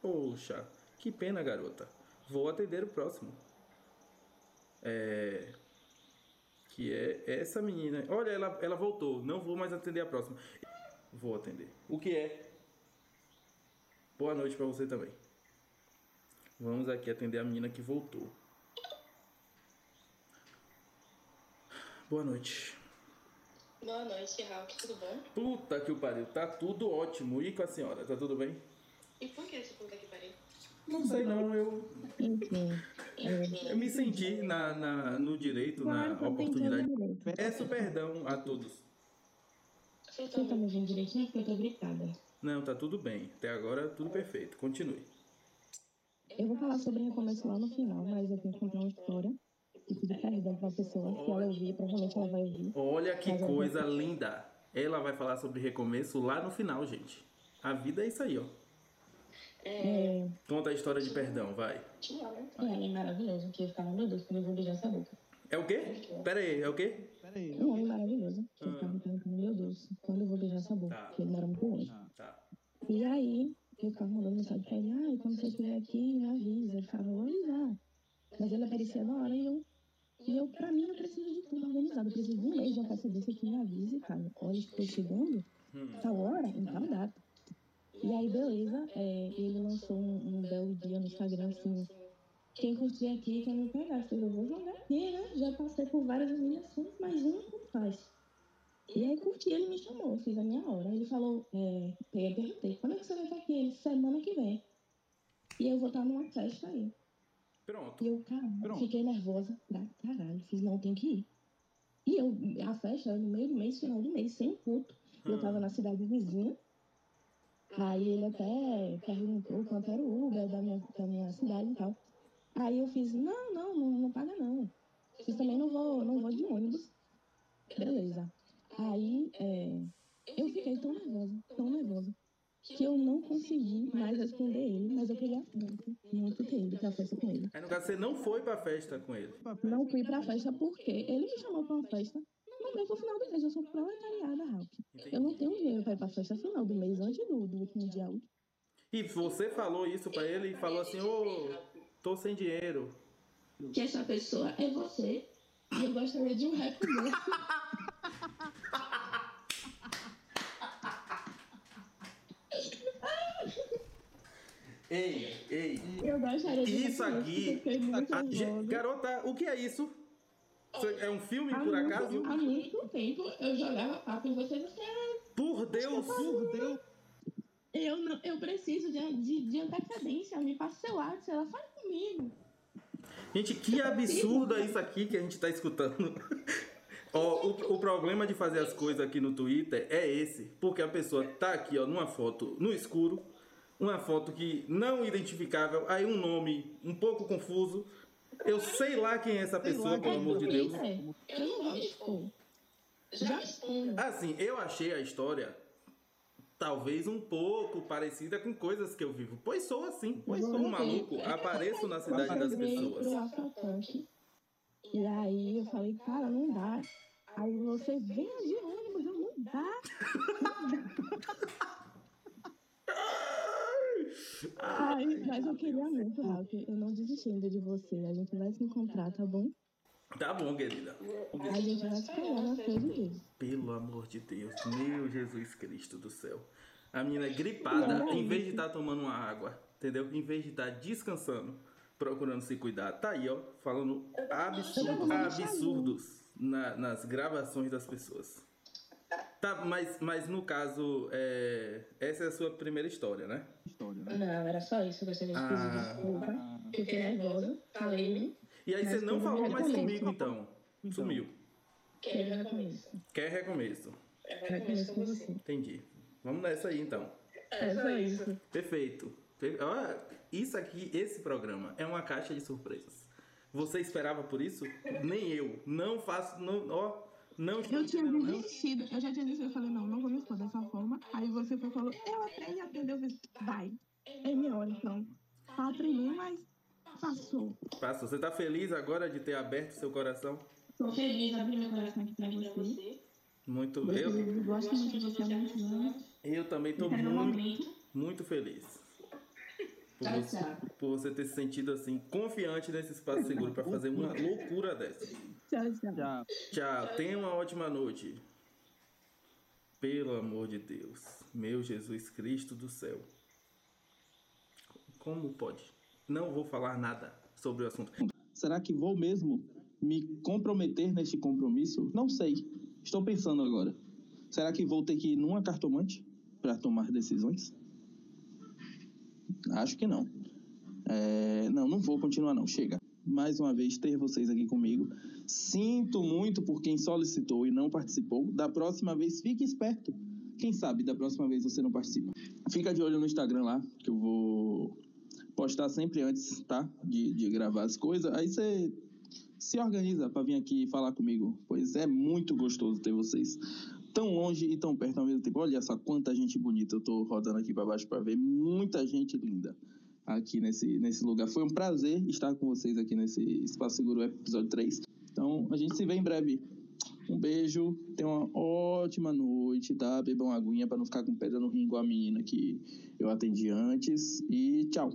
Poxa, que pena, garota. Vou atender o próximo. É. Que é essa menina. Olha, ela, ela voltou. Não vou mais atender a próxima. Vou atender. O que é? Boa noite pra você também. Vamos aqui atender a menina que voltou. Boa noite. Boa noite, Hulk. Tudo bom? Puta que o pariu, tá tudo ótimo. E com a senhora, tá tudo bem? E por que esse puta que pariu? Não sei não, eu, Enfim. eu me senti na, na- no direito, na oportunidade. Peço perdão a todos. Você tá me ouvindo direitinho porque eu tô gritada. Não, tá tudo bem. Até agora tudo perfeito. Continue. Eu vou falar sobre recomeço lá no final, mas eu tenho que contar uma história e pedir perdão pra pessoa. Se ela ouvir, provavelmente ela vai ouvir. Olha que Mas eu coisa linda. Ela vai falar sobre recomeço lá no final, gente. A vida é isso aí, ó. É, Conta a história de perdão, vai. é, é maravilhoso, que eu ficava, meu Deus, quando eu vou beijar essa boca. É o quê? Pera aí, é o quê? Um homem maravilhoso, que eu ficava perguntando, meu Deus, quando eu vou beijar essa boca, porque ele mora muito longe. Tá. E aí, eu ficava mandando mensagem pra ele, ai, quando você estiver aqui, me avisa. Ele ficava, vou avisar. Mas ele aparecia na hora e eu, e eu, pra mim, eu preciso de tudo organizado. Eu preciso de um mês de antecedência que me avise, cara. Olha, estou chegando, tal hora, em tal data. E aí, beleza, é, ele lançou um, um belo dia no Instagram, assim, quem curtir aqui, quem não pegar. Eu falei, eu vou jogar aqui, né? Já passei por várias humilhações, mas uma não faz. E aí curti, ele me chamou, fiz a minha hora. Ele falou, é, eu perguntei, quando é que você vai estar aqui? Ele, semana que vem. E eu vou estar numa festa aí. Pronto. E eu, cara, Pronto. fiquei nervosa pra caralho. Fiz, não, tem que ir. E eu, a festa era no meio do mês, final do mês, sem culto. Eu Hum. tava na cidade vizinha. Aí ele até perguntou quanto era o Uber da minha, da minha cidade e tal. Aí eu fiz, não, não, não, não paga não. Fiz também não vou, não vou de ônibus. Beleza. Aí é, eu fiquei tão nervosa, tão nervosa, que eu não consegui mais responder ele, mas eu queria muito, muito ter ido pra festa com ele. Aí no caso você não foi pra festa com ele. Não fui pra festa porque ele me chamou pra uma festa, não deu pro final do mês, eu sou proletariada, Hulk. Eu não tenho dinheiro pra ir pra festa final do mês antes do, do último dia útil. E você falou isso pra ele e falou assim, ô, tô sem dinheiro. Que essa pessoa é você e eu gostaria de um recomeço. Ei, ei. Eu gostaria de Isso aqui. Ah, nervosa. Garota, o que é isso? É um filme, Há por muito- acaso? Há muito tempo eu jogava papo em você, você era Por Deus! Por Deus! Eu, não, eu preciso de, de, de antecedência. Me passa seu WhatsApp, ela fala comigo. Gente, que absurdo é isso aqui que a gente tá escutando. Ó, o, o problema de fazer as coisas aqui no Twitter é esse. Porque a pessoa tá aqui, ó, numa foto no escuro, uma foto que não identificável, aí um nome um pouco confuso. Eu sei lá quem é essa pessoa, pelo amor de Deus. Eu não vou. Já. Assim, eu achei a história talvez um pouco parecida com coisas que eu vivo. Pois sou assim, pois sou um maluco, apareço na cidade das Eu veio pessoas. E aí eu falei, cara, não dá. Aí você vem de ônibus, eu não dá. Ai, mas eu queria muito, Ralph. Eu não desisti ainda de você. A gente vai se encontrar, tá bom? Tá bom, querida. A gente vai se pegar na frente de Deus. Pelo amor de Deus, meu Jesus Cristo do céu. A menina é gripada, em vez de estar tomando uma água, entendeu? Em vez de estar descansando, procurando se cuidar. Tá aí, ó, falando absurdos, absurdos na- nas gravações das pessoas. Tá, mas, mas no caso, é, essa é a sua primeira história, né? Não, era só isso. Eu gostaria de pedir Ah. desculpa. Fiquei nervosa. Falei. E aí você não falou mais comigo, então. Sumiu. Quero recomeço. Quer recomeço. Recomeço com você. Entendi. Vamos nessa aí, então. É só isso. Perfeito. Isso aqui, esse programa, é uma caixa de surpresas. Você esperava por isso? Nem eu. Não faço. Não, ó, não estou Eu tinha desistido, eu já tinha desistido, eu falei, não, não vou me expor dessa forma. Aí você foi falou, eu aprendi a aprender, eu fiz, vai, é minha hora então. Aprendi, mas passou. Passou. Você tá feliz agora de ter aberto seu coração? Tô feliz, abri meu coração aqui pra você. Muito. Eu Eu, gosto muito de você há muitos anos. eu também tô muito, muito feliz. Por Tchau, você, tchau. por você ter se sentido assim, confiante nesse espaço seguro pra fazer uma loucura dessa. Tchau, tchau. Tchau, tenha uma ótima noite. Pelo amor de Deus, meu Jesus Cristo do céu. Como pode? Não vou falar nada sobre o assunto. Será que vou mesmo? me comprometer neste compromisso? Não sei. Estou pensando agora. Será que vou ter que ir numa cartomante para tomar decisões? Acho que não. É, não, não vou continuar não. Chega. Mais uma vez ter vocês aqui comigo. Sinto muito por quem solicitou e não participou. Da próxima vez, fique esperto. Quem sabe da próxima vez você não participa. Fica de olho no Instagram lá, que eu vou postar sempre antes, tá? De, de gravar as coisas. Aí você se organiza para vir aqui falar comigo, pois é muito gostoso ter vocês tão longe e tão perto ao mesmo tempo. Olha só quanta gente bonita eu tô rodando aqui para baixo para ver, muita gente linda aqui nesse, nesse lugar. Foi um prazer estar com vocês aqui nesse Espaço Seguro episódio 3. Então, a gente se vê em breve. Um beijo, tenha uma ótima noite, tá? Bebam aguinha para não ficar com pedra no rim igual a menina que eu atendi antes e tchau.